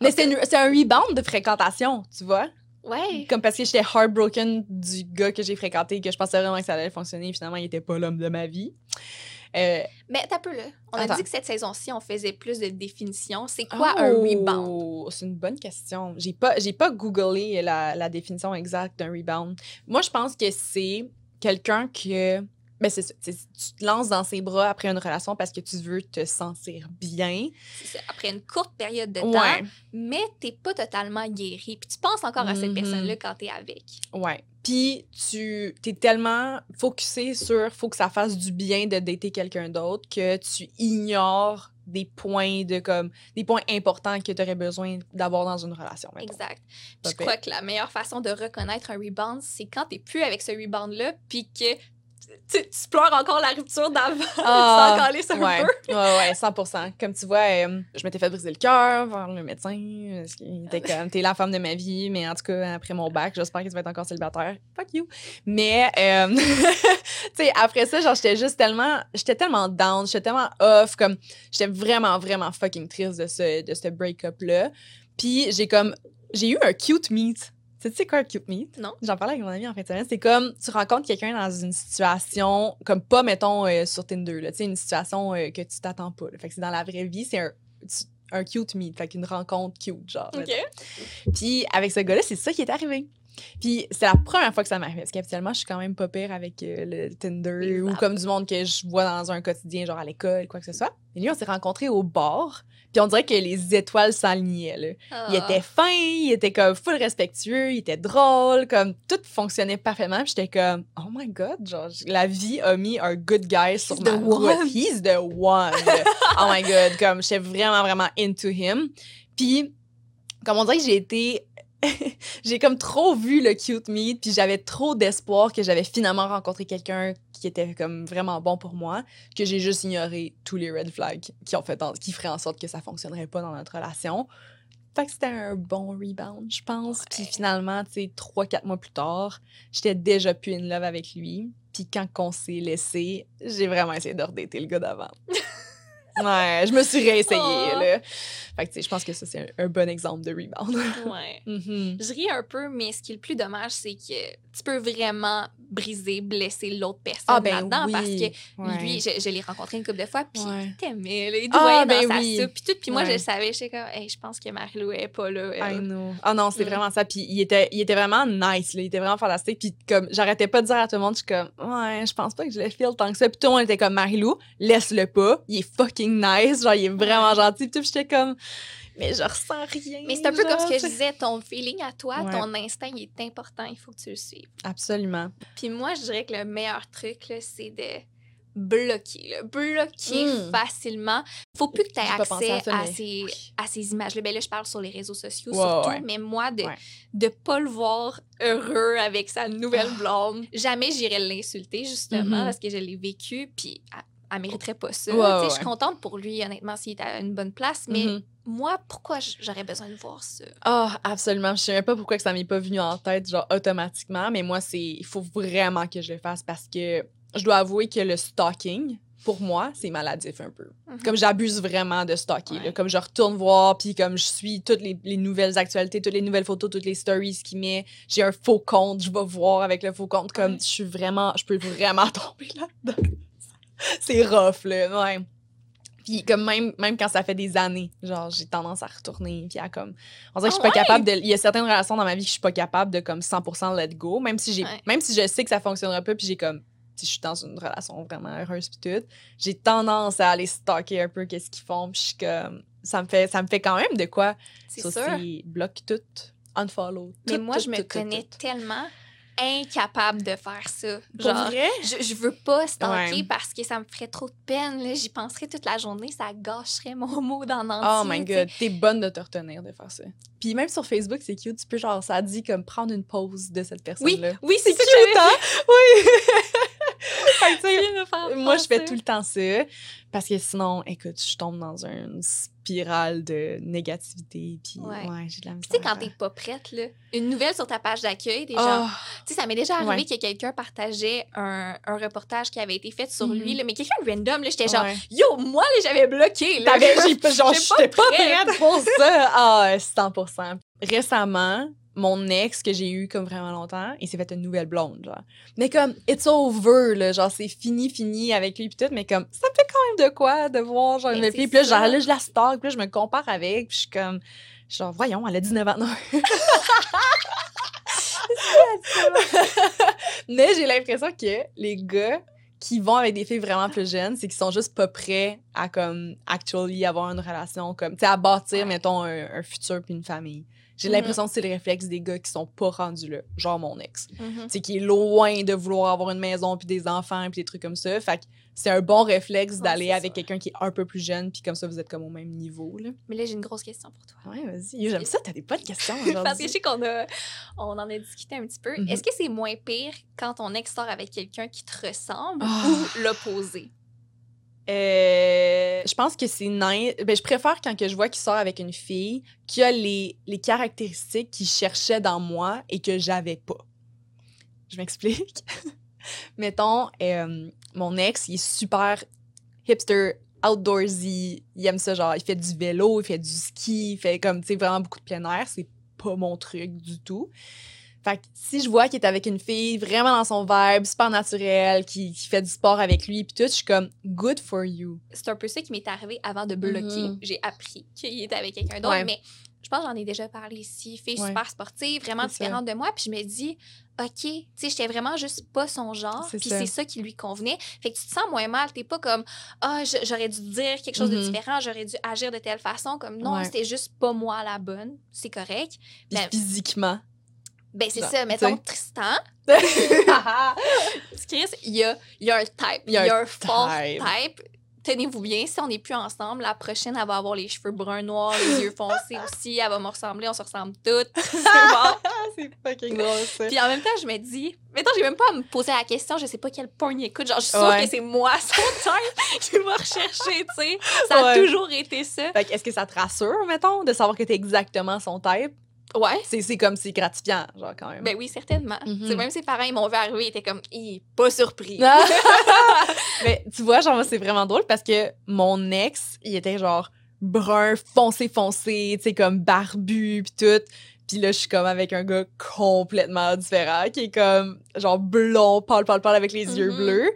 mais c'est un rebound de fréquentation tu vois? Ouais. Comme parce que j'étais heartbroken du gars que j'ai fréquenté, que je pensais vraiment que ça allait fonctionner. Finalement, il était pas l'homme de ma vie. Euh, Mais t'as peu là. On Attends. a dit que cette saison-ci, on faisait plus de définitions. C'est quoi un rebound? oh, C'est une bonne question. J'ai pas, j'ai pas googlé la, la définition exacte d'un rebound. Moi, je pense que c'est quelqu'un que. Ben, c'est ça. Tu te lances dans ses bras après une relation parce que tu veux te sentir bien. C'est ça, Après une courte période de temps, Ouais. mais t'es pas totalement guéri. Puis tu penses encore à cette Mhm. personne-là quand t'es avec. Ouais. Puis tu es tellement focusé sur faut que ça fasse du bien de dater quelqu'un d'autre que tu ignores des points de comme des points importants que tu aurais besoin d'avoir dans une relation. mettons. Exact. Puis je crois que la meilleure façon de reconnaître un rebound, c'est quand t'es plus avec ce rebound-là, puis que tu, tu pleures encore la rupture d'avant, Ah, sans caler ça un Ouais, peu. ouais, ouais, 100 Comme tu vois, euh, je m'étais fait briser le cœur vers le médecin. Était comme, t'es la femme de ma vie, mais en tout cas, après mon bac, j'espère que tu vas être encore célibataire. Fuck you. Mais, euh, tu sais, après ça, genre, j'étais juste tellement, j'étais tellement down, j'étais tellement off, comme, j'étais vraiment, vraiment fucking triste de ce, de ce break-up-là. Puis, j'ai comme, j'ai eu un cute meet. Tu sais, quoi un cute meet? Non. J'en parlais avec mon ami en fin de semaine. C'est comme, tu rencontres quelqu'un dans une situation, comme pas, mettons, euh, sur Tinder, là, tu sais, une situation euh, que tu t'attends pas. là. Fait que c'est dans la vraie vie, c'est un, un cute meet, fait qu'une rencontre cute, genre. OK. Puis avec ce gars-là, c'est ça qui est arrivé. Puis c'est la première fois que ça m'arrive. Parce qu'habituellement, je suis quand même pas pire avec euh, le Tinder ou comme du monde que je vois dans un quotidien, genre à l'école, quoi que ce soit. Et lui, on s'est rencontrés au bar. Puis on dirait que les étoiles s'alignaient. Il Ah. était fin, il était comme full respectueux, il était drôle, comme tout fonctionnait parfaitement. Puis j'étais comme, oh my god, genre, la vie a mis un good guy sur He's ma the route. one. He's the one. oh my god, comme j'étais vraiment, vraiment into him. Puis, comme on dirait que j'ai été. j'ai comme trop vu le cute meet, puis j'avais trop d'espoir que j'avais finalement rencontré quelqu'un qui était comme vraiment bon pour moi, que j'ai juste ignoré tous les red flags qui ont fait en- qui feraient en sorte que ça fonctionnerait pas dans notre relation. Fait que c'était un bon rebound, je pense. Puis finalement, tu sais, trois, quatre mois plus tard, j'étais déjà plus in love avec lui. Puis quand on s'est laissé, j'ai vraiment essayé de redater le gars d'avant. ouais, je me suis réessayée, Oh. là. Fait que, tu sais, je pense que ça, c'est un, un bon exemple de rebound. Ouais. Mhm. Je ris un peu, mais ce qui est le plus dommage, c'est que tu peux vraiment briser, blesser l'autre personne Ah, ben là-dedans oui. parce que Ouais. lui, je, je l'ai rencontré une couple de fois, puis Ouais. il t'aimait, il Ah, ben dans oui. sa soupe, puis tout. Puis moi, je le savais, j'étais comme, hey, je pense que Marie-Lou est pas là. elle. I know. Ah non, c'est Mm. vraiment ça. Puis il était, il était vraiment nice, là. Il était vraiment fantastique. Puis comme, j'arrêtais pas de dire à tout le monde, je suis comme, ouais, je pense pas que je le feel tant que ça. Puis tout le monde était comme, Marilou, laisse-le pas. Il est fucking nice. Genre, il est vraiment gentil. Puis j'étais comme, mais je ressens rien. Mais c'est un peu comme ce que je disais, ton feeling à toi, Ouais. ton instinct, il est important, il faut que tu le suives. Absolument. Puis moi, je dirais que le meilleur truc, là, c'est de bloquer, là, bloquer Mm. facilement. Faut plus que tu aies accès à ces, Oui. à ces images-là. Ben là, je parle sur les réseaux sociaux Ouais, surtout, ouais. mais moi, de Ouais. de pas le voir heureux avec sa nouvelle Ah. blonde, jamais j'irais l'insulter, justement, Mhm. parce que je l'ai vécu, puis elle, mériterait pas ça. Ouais, ouais, Je suis contente pour lui, honnêtement, s'il est à une bonne place, mais Mhm. moi, pourquoi j'aurais besoin de voir ça? Ah, absolument. Je sais même pas pourquoi que ça m'est pas venu en tête, genre automatiquement, mais moi, c'est. Il faut vraiment que je le fasse parce que je dois avouer que le stalking, pour moi, c'est maladif un peu. Mhm. Comme j'abuse vraiment de stalker. là. Comme je retourne voir, puis comme je suis toutes les, les nouvelles actualités, toutes les nouvelles photos, toutes les stories qu'il met. J'ai un faux compte, je vais voir avec le faux compte. Comme je suis vraiment, je peux vraiment tomber là-dedans. c'est rough, là. Ouais. Puis comme même, même quand ça fait des années, genre j'ai tendance à retourner puis à comme on dirait que je suis Ah pas ouais? capable de il y a certaines relations dans ma vie que je suis pas capable de comme 100% let go même si j'ai Ouais. même si je sais que ça fonctionnera pas puis j'ai comme si je suis dans une relation vraiment heureuse puis tout, j'ai tendance à aller stalker un peu qu'est-ce qu'ils font puis je suis comme ça me fait ça me fait quand même de quoi C'est Ça, c'est bloc tout, unfollow. Mais tout, moi, tout, je me tout, connais tellement incapable de faire ça. Pour Genre, vrai? je, je veux pas stalker Ouais. parce que ça me ferait trop de peine. J'y penserais toute la journée, ça gâcherait mon mot dans Oh entier. my tu sais. god, t'es bonne de te retenir de faire ça. Puis même sur Facebook, c'est cute. Tu peux genre, ça dit comme prendre une pause de cette Oui, personne-là. oui, c'est cute, hein? Oui! Fait que, moi, je fais tout le temps ça. Parce que sinon, écoute, je tombe dans une spirale de négativité. Puis, ouais, Ouais. j'ai de la misère. Tu sais, quand t'es pas prête, là, une nouvelle sur ta page d'accueil, des gens. Oh, Tu sais, ça m'est déjà arrivé Ouais. que quelqu'un partageait un, un reportage qui avait été fait sur Mhm. lui, là, mais quelqu'un de random, là, j'étais genre, yo, moi, là, j'avais bloqué. Là. T'avais, genre, J'étais pas prête. prête pour ça. Ah, 100%. Récemment, mon ex que j'ai eu comme vraiment longtemps, il s'est fait une nouvelle blonde, genre. Mais comme, it's over, là, genre, c'est fini, fini avec lui, pis tout, mais comme, ça me fait quand même de quoi de voir, genre, une fille. Puis là, genre, là, je la stalk, puis là, je me compare avec, puis je suis comme, genre, voyons, elle a 19 ans. Non. mais j'ai l'impression que les gars qui vont avec des filles vraiment plus jeunes, c'est qu'ils sont juste pas prêts à comme actually avoir une relation comme tu sais à bâtir Ouais. mettons un, un futur puis une famille. J'ai Mhm. l'impression que c'est le réflexe des gars qui sont pas rendus là, genre mon ex. Mhm. Sais qui est loin de vouloir avoir une maison puis des enfants puis des trucs comme ça. Fait que c'est un bon réflexe Ouais, d'aller avec quelqu'un qui est un peu plus jeune puis comme ça vous êtes comme au même niveau là. Mais là, j'ai une grosse question pour toi. Ouais, vas-y. J'aime ça, t'as des bonnes questions aujourd'hui. Parce que je sais qu'on a, on en a discuté un petit peu. Mhm. Est-ce que c'est moins pire quand ton ex sort avec quelqu'un qui te ressemble Ah. ou l'opposé? Euh, je pense que c'est nice. Ben, je préfère quand que je vois qu'il sort avec une fille qui a les, les caractéristiques qu'il cherchait dans moi et que j'avais pas. Je m'explique. Mettons, euh, mon ex, il est super hipster, outdoorsy. Il aime ça, genre, il fait du vélo, il fait du ski, il fait comme, tu sais, vraiment beaucoup de plein air. C'est pas mon truc du tout. Fait que si je vois qu'il est avec une fille vraiment dans son vibe, super naturel, qui, qui fait du sport avec lui, puis tout, je suis comme good for you. C'est un peu ça qui m'est arrivé avant de bloquer. Mhm. J'ai appris qu'il était avec quelqu'un d'autre, Ouais. mais je pense que j'en ai déjà parlé ici. Fille Ouais. super sportive, vraiment ça. différente de moi. Puis je me dis, OK, tu sais, j'étais vraiment juste pas son genre. Puis c'est ça qui lui convenait. Fait que tu te sens moins mal. T'es pas comme, ah, je- j'aurais dû dire quelque chose de Mhm. différent, j'aurais dû agir de telle façon. Comme, non, Ouais. c'était juste pas moi la bonne. C'est correct. Ben- physiquement. Ben, c'est ça. Mettons, t'sais. Tristan, Chris, il y a, il y a un type. Il y a, un fort type. type. Tenez-vous bien, si on n'est plus ensemble, la prochaine, elle va avoir les cheveux bruns noirs, les yeux foncés aussi. Elle va me ressembler, on se ressemble toutes. C'est bon. C'est fucking drôle, ça. Puis en même temps, je me dis, mettons, j'ai même pas à me poser la question, je sais pas quel porn il écoute. Genre, je suis sûre Ouais. que c'est moi, son type, qui va rechercher, tu sais. Ça a Ouais. toujours été ça. Fait que est-ce que ça te rassure, mettons, de savoir que t'es exactement son type? Ouais. C'est c'est comme, c'est gratifiant, genre, quand même. Ben oui, certainement. Sais, Même ses parents, ils m'ont vu arriver, ils étaient comme, Hi, pas surpris. Ah! Mais tu vois, genre, c'est vraiment drôle parce que mon ex, il était genre brun, foncé, foncé, tu sais, comme barbu, pis tout. Puis là, je suis comme avec un gars complètement différent, qui est comme, genre, blond, pâle, pâle, pâle, avec les yeux Mhm. bleus.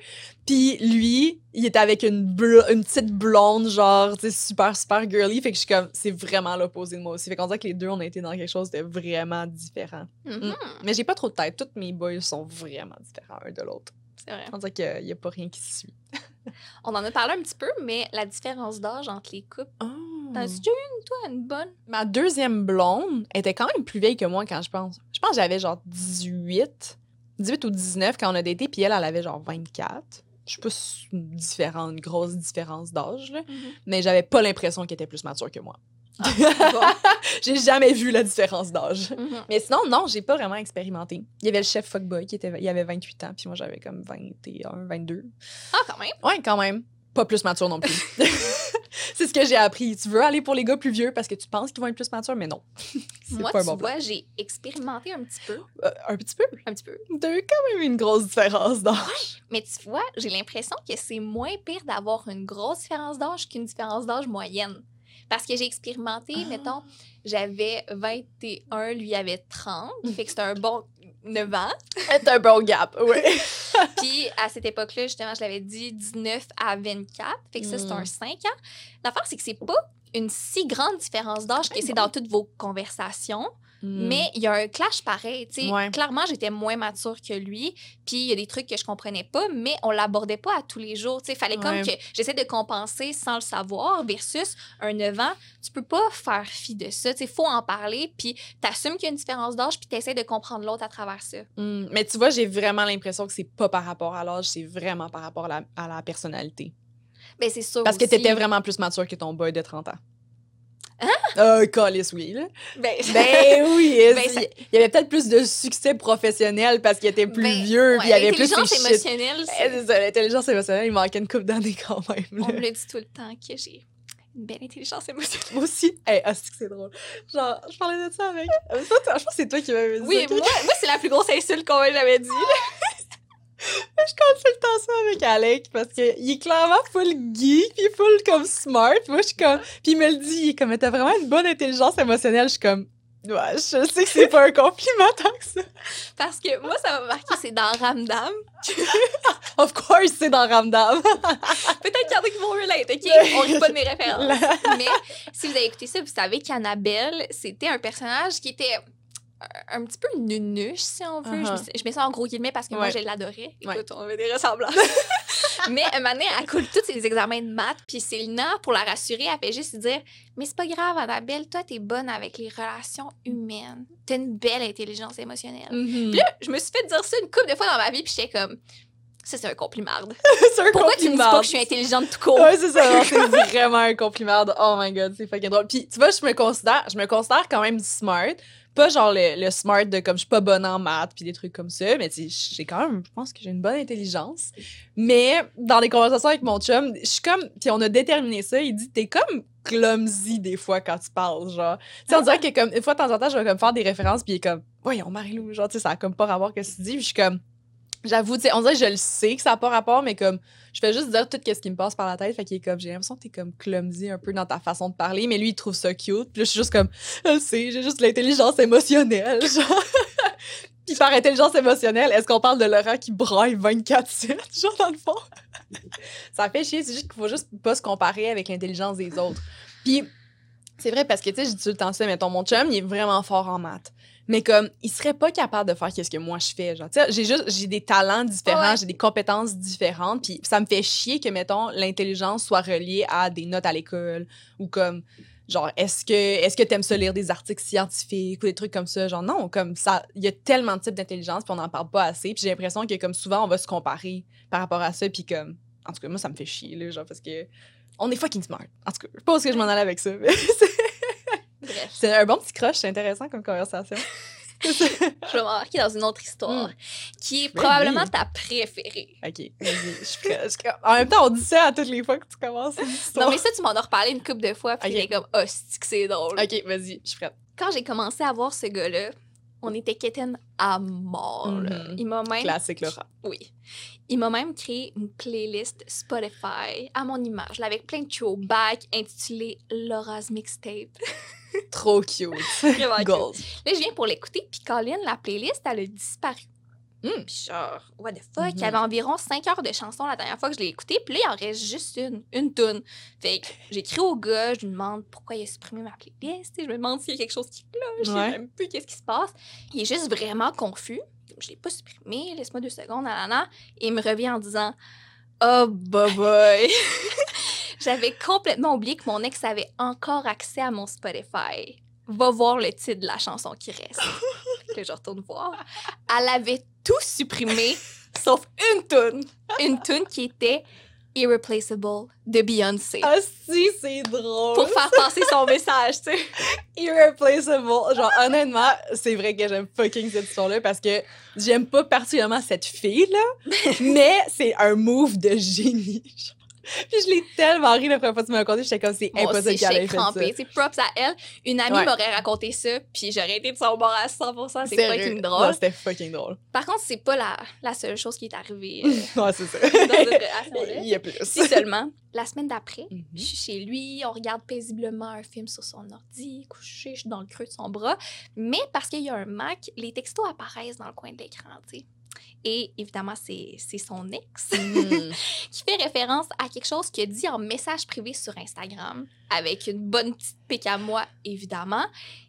Puis lui, il était avec une, bl- une petite blonde, genre, tu sais, super, super girly. Fait que je suis comme, c'est vraiment l'opposé de moi aussi. Fait qu'on dirait que les deux, on a été dans quelque chose de vraiment différent. Mhm, Mais j'ai pas trop de tête. Tous mes boys sont vraiment différents un de l'autre. C'est vrai. On dirait qu'il y a pas rien qui suit. On en a parlé un petit peu, mais la différence d'âge entre les couples, t'en as Hmm. déjà une, toi, une bonne? Ma deuxième blonde était quand même plus vieille que moi quand je pense. Je pense que j'avais genre 18, 18 ou 19 quand on a daté, puis elle, elle avait genre 24. Je sais pas une différence, une grosse différence d'âge, là, mais j'avais pas l'impression qu'elle était plus mature que moi. j'ai jamais vu la différence d'âge. Mhm. Mais sinon, non, j'ai pas vraiment expérimenté. Il y avait le chef fuckboy qui était, il avait 28 ans, puis moi j'avais comme 21, 22. Ah, quand même. Ouais, quand même. Pas plus mature non plus. c'est ce que j'ai appris. Tu veux aller pour les gars plus vieux parce que tu penses qu'ils vont être plus matures, mais non. Moi, pas un tu bon vois, j'ai expérimenté un petit peu. Euh, un petit peu? Un petit peu. T'as eu quand même une grosse différence d'âge. Mais tu vois, j'ai l'impression que c'est moins pire d'avoir une grosse différence d'âge qu'une différence d'âge moyenne. Parce que j'ai expérimenté, Ah. mettons, j'avais 21, lui avait 30, fait que c'était un bon 9 ans. C'est un bon gap, oui. Puis à cette époque-là, justement, je l'avais dit 19 à 24, fait que ça, c'est Mm. un 5 ans. L'affaire, c'est que c'est pas une si grande différence d'âge que c'est dans toutes vos conversations. Mais il y a un clash pareil. tu sais. Ouais. Clairement, j'étais moins mature que lui. Puis il y a des trucs que je comprenais pas, mais on l'abordait pas à tous les jours. Il fallait comme que j'essaie de compenser sans le savoir versus un 9 ans. Tu peux pas faire fi de ça. Il faut en parler. Puis tu assumes qu'il y a une différence d'âge, puis tu essaies de comprendre l'autre à travers ça. Hmm, Mais tu vois, j'ai vraiment l'impression que c'est pas par rapport à l'âge, c'est vraiment par rapport à la, à la personnalité. Ben, c'est sûr. Parce que aussi. t'étais vraiment plus mature que ton boy de 30 ans. Hein? Euh, calice, oui, là. Ben, Ben oui, Ben, il ça- il y avait peut-être plus de succès professionnel parce qu'il était plus ben, vieux, puis il y avait plus l'intelligence émotionnelle, c'est- L'intelligence émotionnelle, il manquait une coupe d'années quand même. là. on me le dit tout le temps que j'ai une belle intelligence émotionnelle. Moi aussi. Hey, ah, c'est que c'est drôle. Genre, je parlais de ça avec. Euh, ça, toi, je pense que c'est toi qui m'avais dit. Oui, moi, moi c'est la plus grosse insulte qu'on m'avait dit. Je compte tout le temps ça avec Alec parce qu'il est clairement full geek puis full comme smart. Moi, je suis comme. Puis il me le dit, il est comme, t'as vraiment une bonne intelligence émotionnelle. Je suis comme, ouais, je sais que c'est pas un compliment tant que ça. Parce que moi, ça m'a marqué, c'est dans Ramdam. Of course, c'est dans Ramdam. Peut-être qu'il y en a qui vont relate, OK? On rit pas de mes références. Mais si vous avez écouté ça, vous savez qu'Annabelle, c'était un personnage qui était un, petit peu nunuche, si on veut. Je, Uh-huh. mets, je mets ça en gros guillemets parce que moi, Ouais. je l'adorais. Ouais. Écoute, on avait des ressemblances. Mais un moment donné, elle coule tous ses examens de maths, puis Célina, pour la rassurer, elle fait juste dire Mais c'est pas grave, Annabelle, toi, t'es bonne avec les relations humaines. T'as une belle intelligence émotionnelle. Mhm. Puis là, je me suis fait dire ça une couple de fois dans ma vie, puis j'étais comme Ça, c'est un compliment. c'est un Pourquoi tu me dis pas que je suis intelligente tout court? Ouais, c'est ça. non, C'est vraiment un compliment. oh my god, c'est fucking drôle. Puis tu vois, je me considère, je me considère quand même smart. Pas genre le, le smart de comme je suis pas bonne en maths puis des trucs comme ça, mais j'ai quand même, je pense que j'ai une bonne intelligence. Mais dans les conversations avec mon chum, je suis comme, puis on a déterminé ça. Il dit t'es comme clumsy des fois quand tu parles, genre. Tu on dirait que comme une fois de temps en temps, je vais comme faire des références puis il est comme, voyons Marilou, genre tu sais, ça a comme pas rapport que tu dis. Puis je suis comme, j'avoue, tu sais, on dirait que je le sais que ça a pas rapport, mais comme je fais juste dire tout ce qui me passe par la tête. Fait qu'il est comme, j'ai l'impression que t'es comme clumsy un peu dans ta façon de parler, mais lui, il trouve ça cute. Puis là, je suis juste comme, je sais, j'ai juste l'intelligence émotionnelle, genre. Puis par intelligence émotionnelle, est-ce qu'on parle de Laurent qui braille 24-7, genre dans le fond? ça fait chier, c'est juste qu'il faut juste pas se comparer avec l'intelligence des autres. Puis c'est vrai parce que, tu sais, je dis tout le temps ça, mettons, mon chum, il est vraiment fort en maths. Mais comme, il serait pas capable de faire qu'est-ce que moi je fais. Genre, j'ai juste, j'ai des talents différents, Ouais. j'ai des compétences différentes. Puis ça me fait chier que, mettons, l'intelligence soit reliée à des notes à l'école ou comme, genre, est-ce que, est-ce que t'aimes ça lire des articles scientifiques ou des trucs comme ça? Genre, non, comme ça, il y a tellement de types d'intelligence puis on n'en parle pas assez. Puis j'ai l'impression que, comme souvent, on va se comparer par rapport à ça. Puis comme, en tout cas, moi, ça me fait chier, là, genre, parce que on est fucking smart. En tout cas, je est-ce que je m'en allais avec ça. c'est- un bon petit crush, c'est intéressant comme conversation. je vais m'embarquer dans une autre histoire Mm. qui est Mais probablement oui. ta préférée. OK, vas-y. Je suis prête. Je En même temps, on dit ça à toutes les fois que tu commences une histoire. Non, mais ça, tu m'en as reparlé une couple de fois, puis Ok. t'étais comme, oh, c'est que c'est drôle? OK, vas-y, je suis prête. Quand j'ai commencé à voir ce gars-là, on était quétaine à mort. là. Mhm. Il m'a même. Classique, Laura. Oui. Il m'a même créé une playlist Spotify à mon image, là, avec plein de throwbacks intitulée Laura's Mixtape. Trop cute. Vraiment cute. Goals. Là, je viens pour l'écouter, puis Colin, la playlist, elle a disparu. Hmm. Puis genre, what the fuck? Il y Mhm. avait environ 5 heures de chansons la dernière fois que je l'ai écouté, puis là, il en reste juste une, une tune. Fait que j'écris au gars, je lui demande pourquoi il a supprimé ma playlist, je me demande s'il y a quelque chose qui cloche, je sais même plus qu'est-ce qui se passe. Il est juste vraiment confus. Je l'ai pas supprimé, laisse-moi deux secondes, nanana. Et il me revient en disant Oh, boy, boy. J'avais complètement oublié que mon ex avait encore accès à mon Spotify. Va voir le titre de la chanson qui reste. Que je retourne voir. Elle avait tout supprimé, sauf une tune. Une tune qui était Irreplaceable de Beyoncé. Ah si, c'est drôle. Pour faire passer son message, tu sais. Irreplaceable. Genre, honnêtement, c'est vrai que j'aime fucking cette histoire-là parce que j'aime pas particulièrement cette fille-là, mais c'est un move de génie. Puis je l'ai tellement ri la première fois que tu m'as raconté, j'étais comme c'est impossible qu'elle ait fait ça. sais, props à elle. Une amie Ouais. m'aurait raconté ça, puis j'aurais été de son bord à 100 C'est Sérieux. fucking drôle. C'était fucking drôle. Par contre, c'est pas la, la seule chose qui est arrivée euh, non, c'est ça. Il y a plus. Si seulement. La semaine d'après, Mhm. je suis chez lui, on regarde paisiblement un film sur son ordi, couché, je suis dans le creux de son bras. Mais parce qu'il y a un Mac, les textos apparaissent dans le coin de l'écran, tu sais. Et évidemment, c'est son ex Mhm. qui fait référence à quelque chose qu'il a dit en message privé sur Instagram, avec une bonne petite pique à moi, évidemment.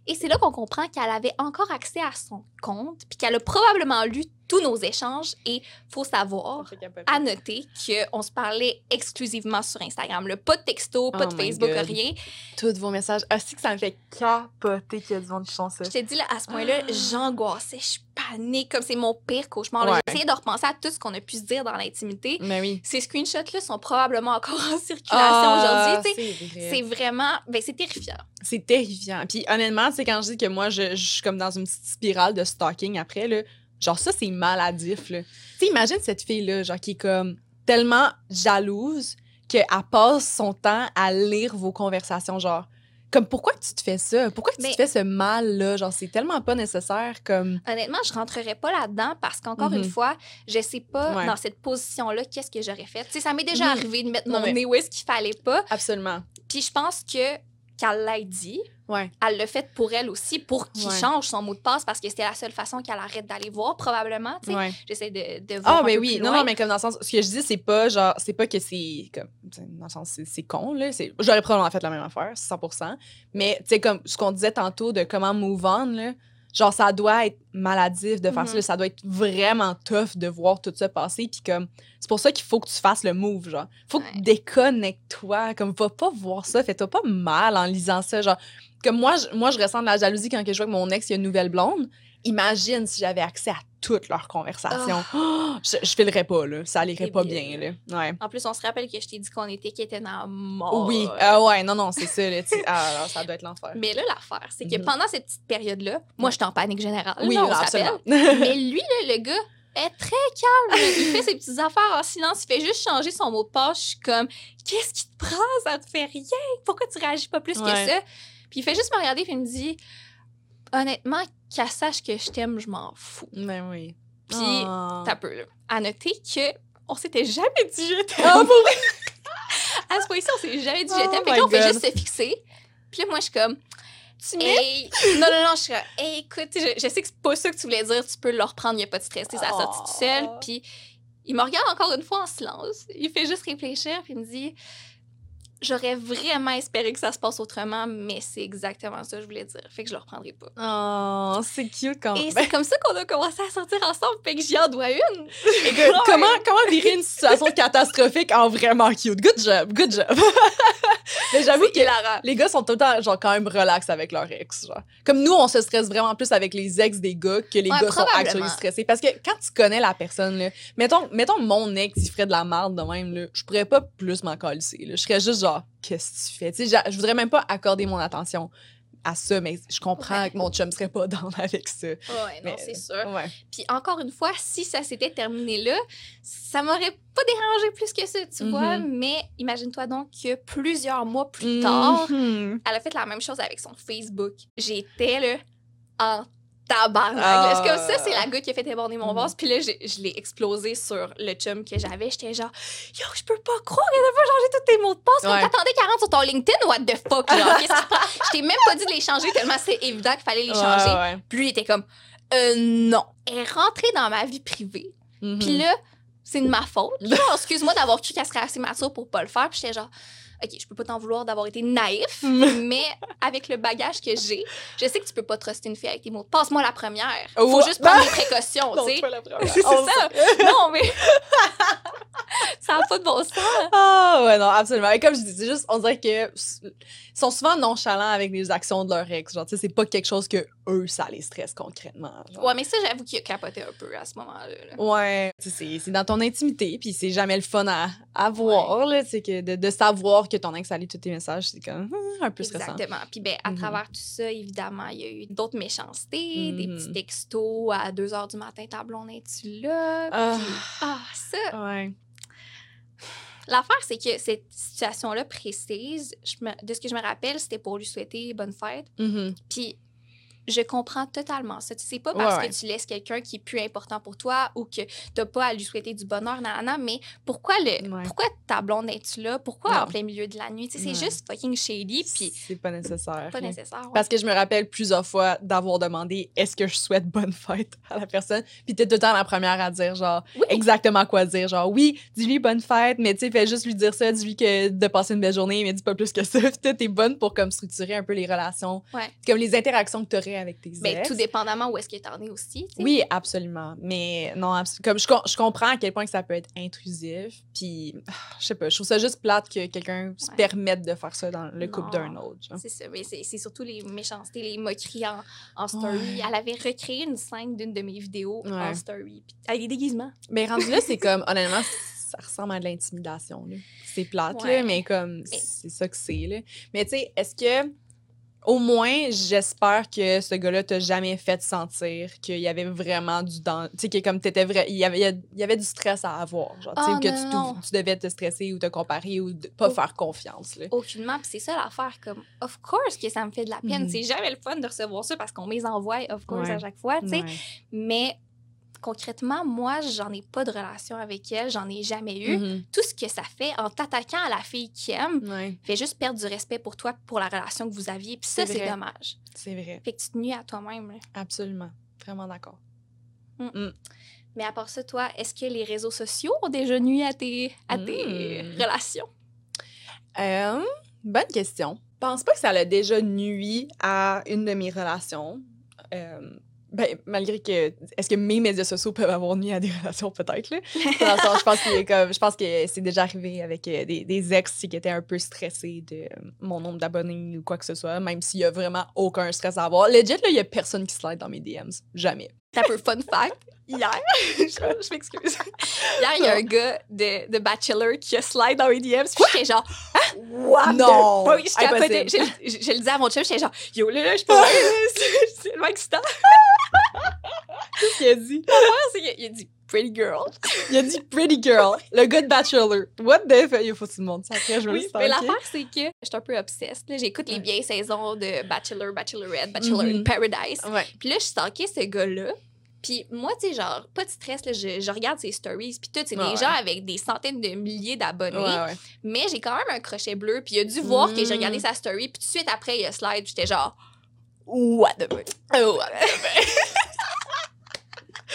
Et c'est là qu'on comprend qu'elle avait encore accès à son compte, puis qu'elle a probablement lu tous nos échanges. Et faut savoir, à noter qu'on se parlait exclusivement sur Instagram. Là. Pas de texto, pas Oh de Facebook, God. rien. Tous vos messages. Ah, c'est que ça me fait capoter qu'il y a du monde qui font ça. Je t'ai dit, là, à ce point-là, Ah. j'angoissais, je panique, comme c'est mon pire cauchemar. Ouais. Essayé de repenser à tout ce qu'on a pu se dire dans l'intimité. Mais oui. Ces screenshots-là sont probablement encore en circulation Ah, aujourd'hui. vrai. C'est vraiment... Ben, c'est terrifiant. C'est terrifiant. Puis honnêtement, c'est quand je dis que moi, je, je suis comme dans une petite spirale de stalking après, là, genre ça, c'est maladif. Tu sais, imagine cette fille-là, genre qui est comme tellement jalouse qu'elle passe son temps à lire vos conversations, genre. Comme pourquoi tu te fais ça? Pourquoi tu Mais- te fais ce mal-là? Genre, c'est tellement pas nécessaire comme. Honnêtement, je rentrerai pas là-dedans parce qu'encore Mhm. une fois, je sais pas Ouais. dans cette position-là qu'est-ce que j'aurais fait. Tu sais, ça m'est déjà Mhm. arrivé de mettre Non, mon mais- nez où est-ce qu'il fallait pas. Absolument. Puis je pense que qu'elle l'ait dit, Ouais. elle l'a fait pour elle aussi, pour qu'il Ouais. change son mot de passe parce que c'était la seule façon qu'elle arrête d'aller voir, probablement. Ouais. J'essaie de, de voir. Ah, un mais oui. Non, non, mais comme dans le sens. Ce que je dis, c'est pas genre. C'est pas que c'est. comme Dans le sens, c'est- con, là. c'est- J'aurais probablement fait la même affaire, 100 Mais, tu sais, comme ce qu'on disait tantôt de comment move on, là. Genre, ça doit être maladif de faire Mhm. ça. Ça doit être vraiment tough de voir tout ça passer. Puis, comme. C'est pour ça qu'il faut que tu fasses le move, genre. Faut que déconnectes-toi. Comme, va pas voir ça. Fais-toi pas mal en lisant ça. Genre, comme moi, je, moi, je ressens de la jalousie quand je vois que mon ex, il y a une nouvelle blonde. Imagine si j'avais accès à toutes leurs conversations. Oh, je, je filerais pas, là. Ça allirait pas bien, là. Ouais. En plus, on se rappelle que je t'ai dit qu'on était qui était dans la mort. Oui. Ah ouais, non, non, c'est ça, là. Ah, alors, ça doit être l'enfer. Mais là, l'affaire, c'est que Mhm. pendant cette petite période-là, moi, j'étais en panique générale. Oui, non, absolument. Mais lui, là, le gars, est très calme. Il fait ses petites affaires en silence. Il fait juste changer son mot de passe. Je suis comme, qu'est-ce qui te prend? Ça te fait rien. Pourquoi tu réagis pas plus Ouais. que ça? Puis il fait juste me regarder et il me dit, honnêtement, qu'elle sache que je t'aime, je m'en fous. Ben oui. Puis, Ah. t'as peu, là. À noter que on s'était jamais dit je t'aime. Ah, pour À ce point-ci, on s'est jamais dit Oh je t'aime. Fait my que là, on fait juste se fixer. Puis là, moi, je suis comme, Tu Hey, non, non, non, je suis comme, hey, écoute, je, je sais que c'est pas ça que tu voulais dire, tu peux le reprendre, il n'y a pas de stress, tu sais, ça sorti tout seul. Oh. Puis il me regarde encore une fois en silence. Il fait juste réfléchir, puis il me dit, j'aurais vraiment espéré que ça se passe autrement, mais c'est exactement ça que je voulais dire. Fait que je le reprendrai pas. Oh, c'est cute quand Et même. c'est comme ça qu'on a commencé à sortir ensemble, fait que j'y en dois une. Écoute, comment, comment virer une situation catastrophique en vraiment cute? Good job, good job. Mais j'avoue que hilarant. les gars sont tout le temps, genre, quand même relax avec leur ex, genre. Comme nous, on se stresse vraiment plus avec les ex des gars que les Ouais, gars sont actually stressés. Parce que quand tu connais la personne, là, mettons, mettons mon ex, il ferait de la merde de même, là, je pourrais pas plus m'en là. Je serais juste genre, qu'est-ce que tu fais? Tu sais, je voudrais même pas accorder mon attention à ça, mais je comprends Ouais. que mon chum serait pas dans avec ça. Ouais, non, Mais- c'est sûr. Ouais. Puis encore une fois, si ça s'était terminé là, ça m'aurait pas dérangé plus que ça, tu vois. Mais imagine-toi donc que plusieurs mois plus tard, Mhm. elle a fait la même chose avec son Facebook. J'étais là en tabarnak. là. C'est comme ça, c'est la goutte qui a fait déborder mon vase? Puis là, je l'ai explosé sur le chum que j'avais. J'étais genre, yo, je peux pas croire qu'elle a pas changé tous tes mots de passe. Ouais. T'attendais 40 sur ton LinkedIn, what the fuck, genre, qu'est-ce? Je t'ai même pas dit de les changer tellement c'est évident qu'il fallait les changer. Ouais, ouais. Puis lui, il était comme, euh, non. Elle est rentrée dans ma vie privée. Mhm. Puis là, c'est de ma faute. Là, excuse-moi d'avoir cru qu'elle serait assez mature pour pas le faire. Puis j'étais genre, OK, je peux pas t'en vouloir d'avoir été naïf, mais avec le bagage que j'ai, je sais que tu peux pas truster une fille avec tes mots. Passe-moi la première. Faut Ouais. juste prendre des précautions, tu sais. pas la première. C'est ça. Non, mais. ça n'a pas de bon sens. Ah ouais, non, absolument. Et comme je dis, c'est juste, on dirait que ils sont souvent nonchalants avec les actions de leur ex. Genre, tu sais, c'est pas quelque chose que eux, ça les stresse concrètement. genre. Ouais, mais ça, j'avoue qu'il a capoté un peu à ce moment-là. là. Ouais, c'est dans ton intimité, puis c'est jamais le fun à, à voir, là, sais, que de, de savoir que ton ex a lu tous tes messages, c'est comme hum, un peu stressant. Exactement. Puis ben, à Mhm. travers tout ça, évidemment, il y a eu d'autres méchancetés, des Mhm. petits textos à 2 h du matin, ta blonde, es-tu là? Ah. Puis, ah, ça, Ouais. L'affaire, c'est que cette situation-là précise, je me- de ce que je me rappelle, c'était pour lui souhaiter bonne fête. Mhm. Puis je comprends totalement ça. Tu sais, C'est pas parce Ouais, ouais. que tu laisses quelqu'un qui est plus important pour toi ou que t'as pas à lui souhaiter du bonheur, nanana, mais pourquoi, le, Ouais. pourquoi ta blonde est-tu là? Pourquoi Non. en plein milieu de la nuit? C'est juste fucking shady, puis c'est pas nécessaire. pas nécessaire. Parce que je me rappelle plusieurs fois d'avoir demandé est-ce que je souhaite bonne fête à la personne? Puis t'es tout le temps la première à dire genre Oui. exactement quoi dire. Genre oui, dis-lui bonne fête, mais tu sais, fais juste lui dire ça, dis-lui que de passer une belle journée, mais dis pas plus que ça. T'es bonne pour comme structurer un peu les relations, comme les interactions que t'aurais avec tes Ben, ex. tout dépendamment où est-ce que t'en es aussi. Oui, absolument. Mais non, abs- comme je, je comprends à quel point que ça peut être intrusif. Puis, ah, je sais pas, je trouve ça juste plate que quelqu'un se permette de faire ça dans le couple d'un autre. C'est ça, mais c'est c'est surtout les méchancetés, les moqueries en, en story. Ouais. Elle avait recréé une scène d'une de mes vidéos en story, puis avec des déguisements. Mais rendu là, c'est comme, honnêtement, ça ressemble à de l'intimidation. C'est plate, là, mais comme, Mais- c'est ça que c'est. Mais tu sais, est-ce que, au moins, j'espère que ce gars-là t'a jamais fait sentir qu'il y avait vraiment du. Tu sais, que comme t'étais vrai, il y avait, il y avait du stress à avoir. Genre, Ah, que non, tu, devais te stresser ou te comparer ou de pas Oh. faire confiance. Là. Aucunement, puis c'est ça l'affaire, comme, of course que ça me fait de la peine. Mhm. C'est jamais le fun de recevoir ça parce qu'on me les envoie, of course, Ouais. à chaque fois, tu sais. Ouais. Mais concrètement, moi, j'en ai pas de relation avec elle, j'en ai jamais eu. Mhm. Tout ce que ça fait en t'attaquant à la fille qui aime, Ouais, fait juste perdre du respect pour toi, pour la relation que vous aviez, puis ça, C'est dommage. c'est vrai. Fait que tu te nuis à toi-même. Absolument. Vraiment d'accord. Mais à part ça, toi, est-ce que les réseaux sociaux ont déjà nuit à tes, à tes Mm. relations? Euh, bonne question. Je pense pas que ça l'a déjà nuit à une de mes relations. Euh, ben, malgré que. Est-ce que mes médias sociaux peuvent avoir nuit à des relations, peut-être, là? Dans le sens, je pense que, comme, je pense que c'est déjà arrivé avec euh, des, des ex qui étaient un peu stressés de euh, mon nombre d'abonnés ou quoi que ce soit, même s'il y a vraiment aucun stress à avoir. Legit, là, il y a personne qui slide dans mes DMs. Jamais. T'as un peu fun fact. Hier, je, je m'excuse. Hier, il y a un gars de, de Bachelor qui a slide dans mes DMs. Puis j'étais genre, what Non! fuck? Je. Je, je- le disais à mon chum, j'étais genre, yo là, là, je peux. C'est tellement excitant. Qu'est-ce qu'il a dit? C'est qu'il a- Il a dit, pretty girl. Il a dit Pretty Girl, le gars de Bachelor. What the fuck? Il faut que tu le montres ça. Après, je vais Oui, mais l'affaire, c'est que je suis un peu obsesse. J'écoute les vieilles saisons de Bachelor, Bachelorette, Bachelor in Mhm. Paradise. Ouais. Puis là, je stalkais ce gars-là. Puis moi, tu sais, genre, pas de stress, là, je, je regarde ses stories. Puis tout, c'est Ouais, des ouais. gens avec des centaines de milliers d'abonnés. Ouais. Mais j'ai quand même un crochet bleu. Puis il a dû voir que j'ai Mm. regardé sa story. Puis tout de suite après, il a slide. Puis j'étais genre, what the fuck? Oh,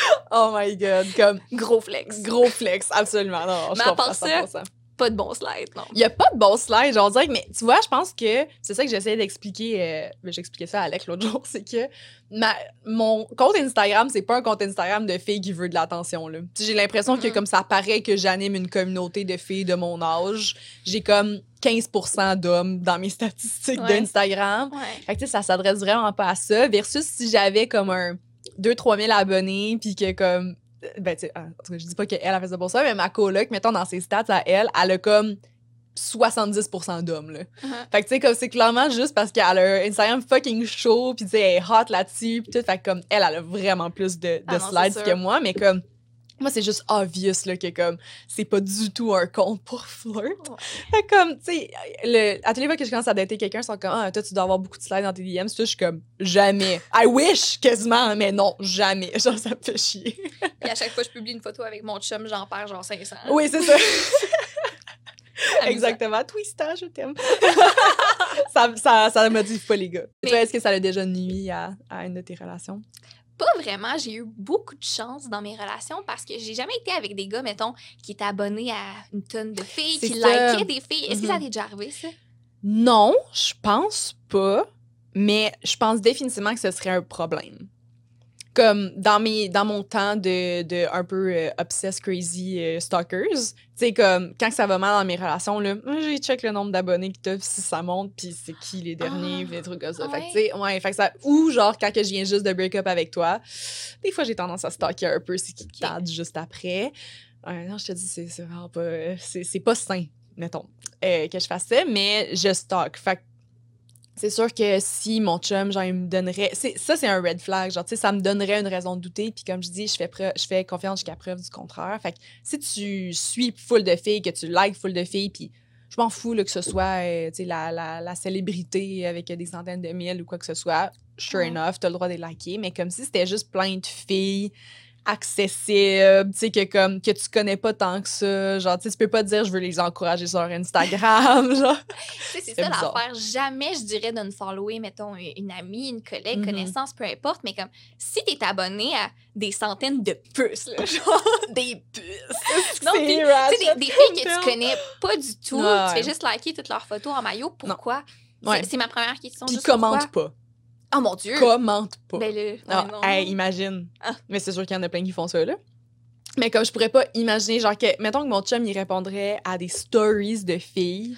oh my god, comme Gros flex. gros flex, absolument. Non, je Mais à part ça, 100%. Pas de bon slide, non. Il n'y a pas de bon slide, genre dire, mais tu vois, je pense que c'est ça que j'essayais d'expliquer. Euh, ben, J'expliquais ça à Alec l'autre jour, c'est que ma, mon compte Instagram, c'est pas un compte Instagram de filles qui veut de l'attention. J'ai l'impression que Mhm. comme ça paraît que j'anime une communauté de filles de mon âge, j'ai comme 15% d'hommes dans mes statistiques Ouais. d'Instagram. Ouais. Fait que tu sais, ça s'adresse vraiment pas à ça. Versus si j'avais comme un 2-3 000 abonnés, puis que comme. Ben, tu sais, en tout cas, je dis pas qu'elle a fait ça pour ça, mais ma coloc, mettons dans ses stats à elle, elle a comme 70% d'hommes, là. Mhm. Fait que tu sais, comme c'est clairement juste parce qu'elle a un Instagram fucking chaud, puis tu sais, elle est hot là-dessus, puis tout. Fait que comme elle, elle a vraiment plus de, de Ah slides que moi, mais comme. Moi, c'est juste obvious, là, que comme, c'est pas du tout un compte pour flirt. Ouais. Comme, tu sais, à toutes les fois que je commence à dater quelqu'un, ils sont comme, ah, toi, tu dois avoir beaucoup de slides dans tes DMs. Là, je suis comme, jamais. I wish, quasiment, mais non, jamais. Genre, ça me fait chier. Puis à chaque fois que je publie une photo avec mon chum, j'en perds genre 500. Oui, c'est ça. Exactement. Twista, je t'aime. ça, ça, ça motive pas les gars. Mais- est-ce que ça a déjà nuit à, à une de tes relations? Pas vraiment. J'ai eu beaucoup de chance dans mes relations parce que j'ai jamais été avec des gars, mettons, qui étaient abonnés à une tonne de filles, qui ça. likaient des filles. Est-ce que ça Mhm. t'est déjà arrivé, ça? Non, je pense pas, mais je pense définitivement que ce serait un problème. Comme dans, mes, dans mon temps de, de un peu euh, obsessed crazy euh, stalkers, tu sais, comme quand ça va mal dans mes relations, là, j'ai check le nombre d'abonnés que t'as, puis si ça monte, puis c'est qui les derniers, Ah, des trucs comme ça. ah Fait que, ouais? tu sais, ouais, fait que ça. Ou genre, quand que je viens juste de break up avec toi, des fois, j'ai tendance à stalker un peu, c'est qui Ok. tarde juste après. Ouais, non, je te dis, c'est vraiment pas. euh, C'est c'est pas sain, mettons, euh, que je fasse ça, mais je stalk. Fait que C'est sûr que si mon chum, genre, il me donnerait. Ça, c'est un red flag. Genre, tu sais, ça me donnerait une raison de douter. Puis, comme je dis, je fais, je fais confiance jusqu'à preuve du contraire. Fait que si tu suis full de filles, que tu likes full de filles, puis je m'en fous là, que ce soit euh, la, la, la célébrité avec des centaines de mille ou quoi que ce soit, sure Ouais. enough, t'as le droit de les liker. Mais comme si c'était juste plein de filles accessibles, tu sais, que, comme, que tu connais pas tant que ça. Genre, tu sais, tu peux pas dire je veux les encourager sur Instagram. genre. Tu sais, c'est ça l'affaire. Jamais je dirais de ne follower, mettons, une amie, une collègue, Mhm. connaissance, peu importe, mais comme si t'es abonné à des centaines de puces, là, genre. Des puces. Non, sais, des, des filles que tu connais pas du tout, Ouais, tu fais juste liker toutes leurs photos en maillot. Pourquoi? C'est- Ouais. C'est ma première question. Puis juste commente pourquoi? pas. Oh mon Dieu! Commente pas. Ben là, Ah, ouais, non. hey, imagine. Ah. Mais c'est sûr qu'il y en a plein qui font ça, là. Mais comme je pourrais pas imaginer, genre, que, mettons que mon chum, il répondrait à des stories de filles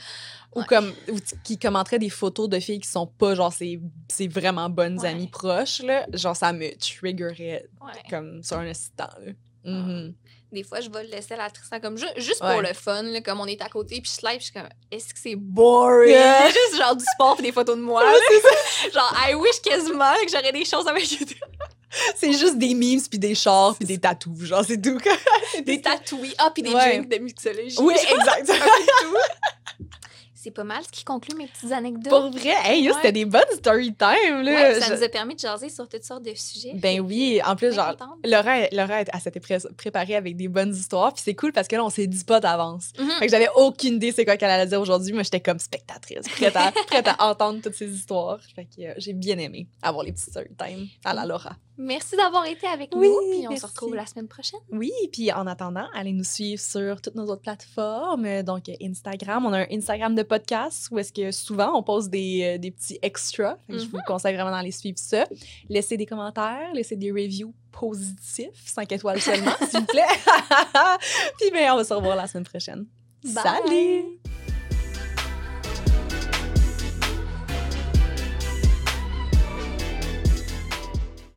ou comme ou qui commenterait des photos de filles qui sont pas, genre, ses, ses vraiment bonnes Ouais. amies proches, là. Genre, ça me triggerait comme sur un instant, là. Mhm. Des fois, je vais le laisser à la Tristan comme ju- juste Ouais. pour le fun, là, comme on est à côté, puis je slide, puis je suis comme, est-ce que c'est boring? Yeah. juste genre du sport et des photos de moi. là. genre, I wish quasiment que j'aurais des choses avec C'est juste des memes, puis des chars, puis des tatous, genre, c'est tout. des tatouis, ah, puis des Ouais. drinks de mixologie. oui, exact. C'est pas mal ce qui conclut mes petites anecdotes. Pour vrai, hey, Ouais. c'était des bonnes story time, là. Ouais, ça Je- nous a permis de jaser sur toutes sortes de sujets. Ben oui, en plus, genre. Laura, Laura elle s'était pré- préparée avec des bonnes histoires, puis c'est cool parce que là, on s'est dit pas d'avance. Mhm. Fait que j'avais aucune idée c'est quoi qu'elle allait dire aujourd'hui, mais j'étais comme spectatrice, prête à, prête à entendre toutes ces histoires. Fait que euh, j'ai bien aimé avoir les petits story time à la Laura. Merci d'avoir été avec Oui, nous, puis on merci. se retrouve la semaine prochaine. Oui, puis en attendant, allez nous suivre sur toutes nos autres plateformes, euh, donc euh, Instagram. On a un Instagram de podcast où est-ce que souvent on pose des, euh, des petits extras. Je vous conseille vraiment d'aller suivre ça. Laissez des commentaires, laissez des reviews positifs, 5 étoiles seulement, s'il vous plaît. puis ben, on va se revoir la semaine prochaine. Bye. Salut!